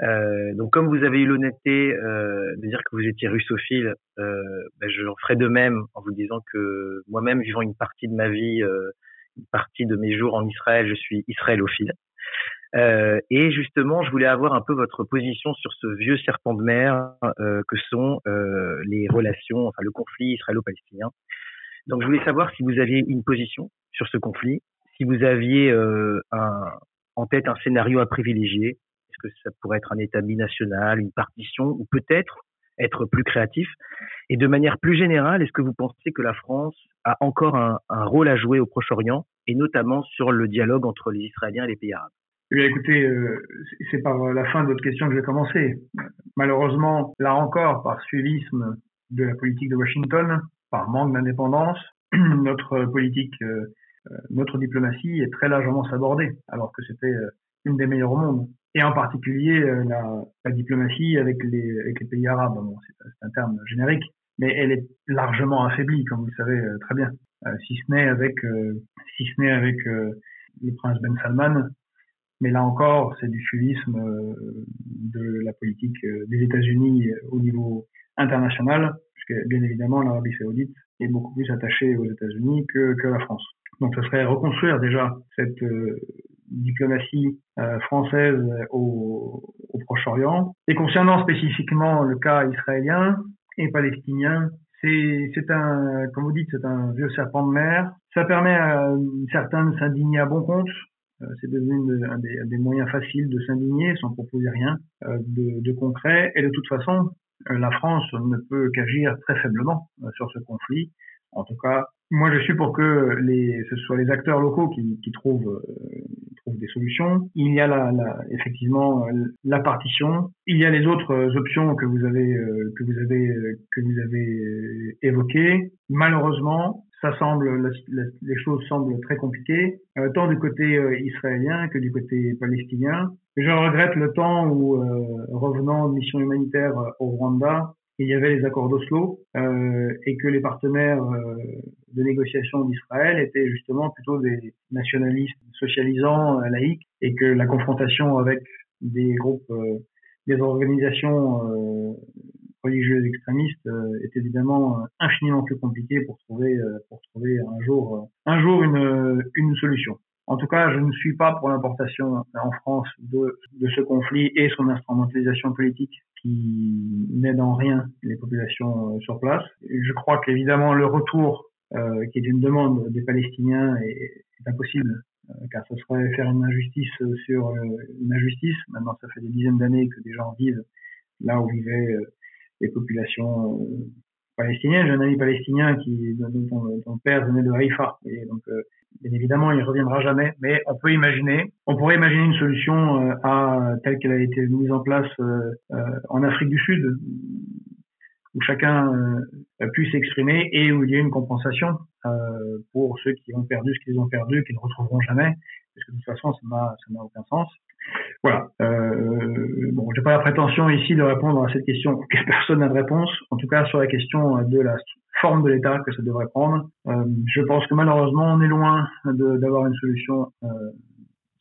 Euh, donc, comme vous avez eu l'honnêteté euh, de dire que vous étiez russophile, euh, ben, je ferai de même en vous disant que moi-même, vivant une partie de ma vie, euh, une partie de mes jours en Israël, je suis israélophile. Euh, et justement, je voulais avoir un peu votre position sur ce vieux serpent de mer que sont les relations, enfin le conflit israélo-palestinien. Donc, je voulais savoir si vous aviez une position sur ce conflit, si vous aviez un, en tête un scénario à privilégier, est-ce que ça pourrait être un État binational, une partition, ou peut-être être plus créatif? Et de manière plus générale, est-ce que vous pensez que la France a encore un, rôle à jouer au Proche-Orient, et notamment sur le dialogue entre les Israéliens et les pays arabes? Eh écoutez, euh, c'est par la fin de votre question que je vais commencer. Malheureusement, là encore, par suivisme de la politique de Washington, par manque d'indépendance, notre politique, euh, euh, notre diplomatie est très largement sabordée, alors que c'était une des meilleures au monde et en particulier euh, la, la, diplomatie avec les, avec les pays arabes. Bon, c'est un terme générique, mais elle est largement affaiblie, comme vous le savez euh, très bien. Euh, si ce n'est avec, si ce n'est avec le prince Ben Salman, mais là encore, c'est du suivisme de la politique des États-Unis au niveau international, puisque bien évidemment l'Arabie Saoudite est beaucoup plus attachée aux États-Unis que, que la France. Donc, ce serait reconstruire déjà cette diplomatie française au, au Proche-Orient. Et concernant spécifiquement le cas israélien et palestinien, c'est un, comme vous dites, c'est un vieux serpent de mer. Ça permet à certains de s'indigner à bon compte. Euh, c'est devenu un des, des, moyens faciles de s'indigner sans proposer rien euh, de, de, concret. Et de toute façon, euh, la France ne peut qu'agir très faiblement sur ce conflit. En tout cas, moi, je suis pour que les, ce soit les acteurs locaux qui, qui trouvent, euh, trouvent des solutions. Il y a la, la, effectivement la partition. Il y a les autres options que vous avez euh, que vous avez que vous avez évoquées. Malheureusement, ça semble les choses semblent très compliquées, euh, tant du côté israélien que du côté palestinien. Je regrette le temps où, revenant de mission humanitaire au Rwanda, il y avait les accords d'Oslo euh, et que les partenaires euh, de négociation d'Israël étaient justement plutôt des nationalistes socialisants euh, laïcs et que la confrontation avec des groupes, des organisations religieuses extrémistes était évidemment infiniment plus compliquée pour trouver pour trouver un jour un jour une une solution. En tout cas, je ne suis pas pour l'importation en France de, de ce conflit et son instrumentalisation politique qui n'aide en rien les populations euh, sur place. Je crois qu'évidemment le retour, euh, qui est une demande des Palestiniens, est, impossible, euh, car ce serait faire une injustice sur euh, une injustice. Maintenant, ça fait des dizaines d'années que des gens vivent là où vivaient les populations palestiniennes. J'ai un ami palestinien qui, dont, dont, père venait de Haïfa, et donc Bien évidemment, il reviendra jamais, mais on peut imaginer, on pourrait imaginer une solution euh, à telle qu'elle a été mise en place euh, euh, en Afrique du Sud, où chacun puisse s'exprimer et où il y ait une compensation pour ceux qui ont perdu ce qu'ils ont perdu, qu'ils ne retrouveront jamais, parce que de toute façon, ça n'a aucun sens. Voilà. Euh, bon, j'ai pas la prétention ici de répondre à cette question que personne n'a de réponse. En tout cas, sur la question de la forme de l'État que ça devrait prendre, euh, je pense que malheureusement, on est loin d'avoir une solution euh,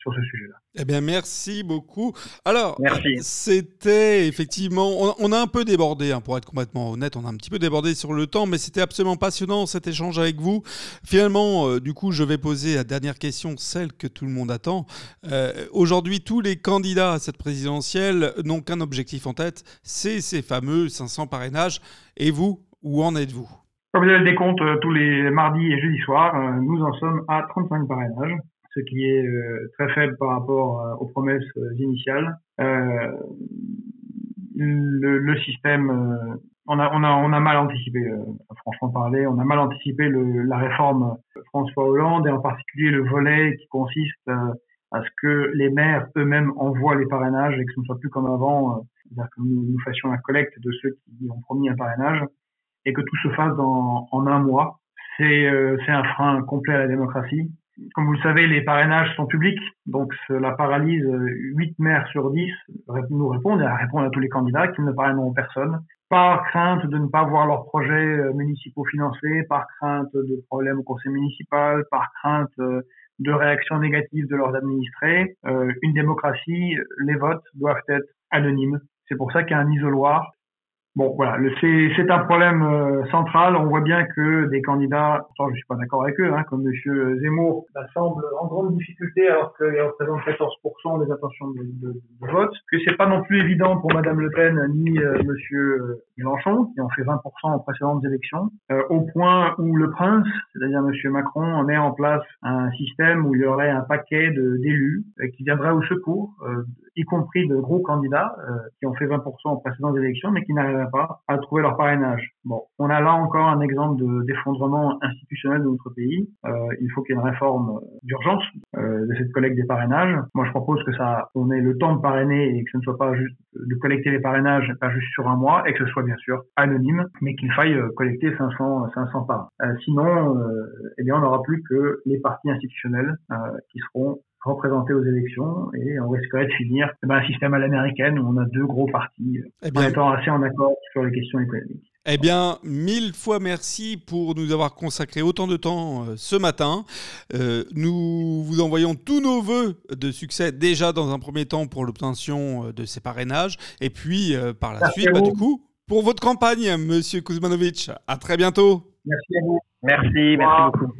sur ce sujet-là. Eh bien, merci beaucoup. Alors, c'était effectivement, on, a un peu débordé, hein, pour être complètement honnête, on a un petit peu débordé sur le temps, mais c'était absolument passionnant cet échange avec vous. Finalement, euh, du coup, je vais poser la dernière question, celle que tout le monde attend. Euh, aujourd'hui, tous les candidats à cette présidentielle n'ont qu'un objectif en tête, c'est ces fameux 500 parrainages. Et vous, où en êtes-vous? Comme vous avez le décompte euh, tous les mardis et jeudis soirs, nous en sommes à 35 parrainages ce qui est euh, très faible par rapport euh, aux promesses euh, initiales. Le, le, système, on a, on a, on a mal anticipé, franchement parler, on a mal anticipé le, la réforme François Hollande et en particulier le volet qui consiste à ce que les maires eux-mêmes envoient les parrainages et que ce ne soit plus comme avant, c'est-à-dire que nous, nous, fassions la collecte de ceux qui ont promis un parrainage et que tout se fasse dans, en un mois. C'est un frein complet à la démocratie comme vous le savez, les parrainages sont publics, donc cela paralyse 8 maires sur 10 nous répondent à répondre à tous les candidats qui ne parraineront personne, par crainte de ne pas voir leurs projets euh, municipaux financés, par crainte de problèmes au conseil municipal, par crainte euh, de réactions négatives de leurs administrés. Euh, une démocratie, les votes doivent être anonymes. C'est pour ça qu'il y a un isoloir Bon, voilà, c'est un problème euh, central. On voit bien que des candidats, je je suis pas d'accord avec eux, hein, comme Monsieur Zemmour, ça semble en grande difficulté alors qu'il représente 14% des intentions de, de, de, vote. Que c'est pas non plus évident pour Madame Le Pen ni euh, Monsieur Mélenchon, qui ont fait 20% aux précédentes élections, euh, au point où le prince, c'est-à-dire Monsieur Macron, met en place un système où il y aurait un paquet d'élus qui viendraient au secours y compris de gros candidats euh, qui ont fait 20% aux précédentes élections, mais qui à trouver leur parrainage. Bon, on a là encore un exemple d'effondrement institutionnel de notre pays. Euh, il faut qu'il y ait une réforme d'urgence euh, de cette collecte des parrainages. Moi, je propose que ça, on ait le temps de parrainer et que ce ne soit pas juste de collecter les parrainages, pas juste sur un mois, et que ce soit bien sûr anonyme, mais qu'il faille collecter 500, 500 parrains. sinon, eh bien, on n'aura plus que les partis institutionnels qui seront représentés aux élections et on risquerait de finir eh ben, un système à l'américaine où on a deux gros partis eh bien, en étant assez en accord sur les questions économiques. Eh bien, mille fois merci pour nous avoir consacré autant de temps euh, ce matin. Euh, nous vous envoyons tous nos voeux de succès déjà dans un premier temps pour l'obtention euh, de ces parrainages et puis euh, par la merci suite, bah, du coup, pour votre campagne, Monsieur Kuzmanovic. À très bientôt. Merci à vous. Merci, merci beaucoup.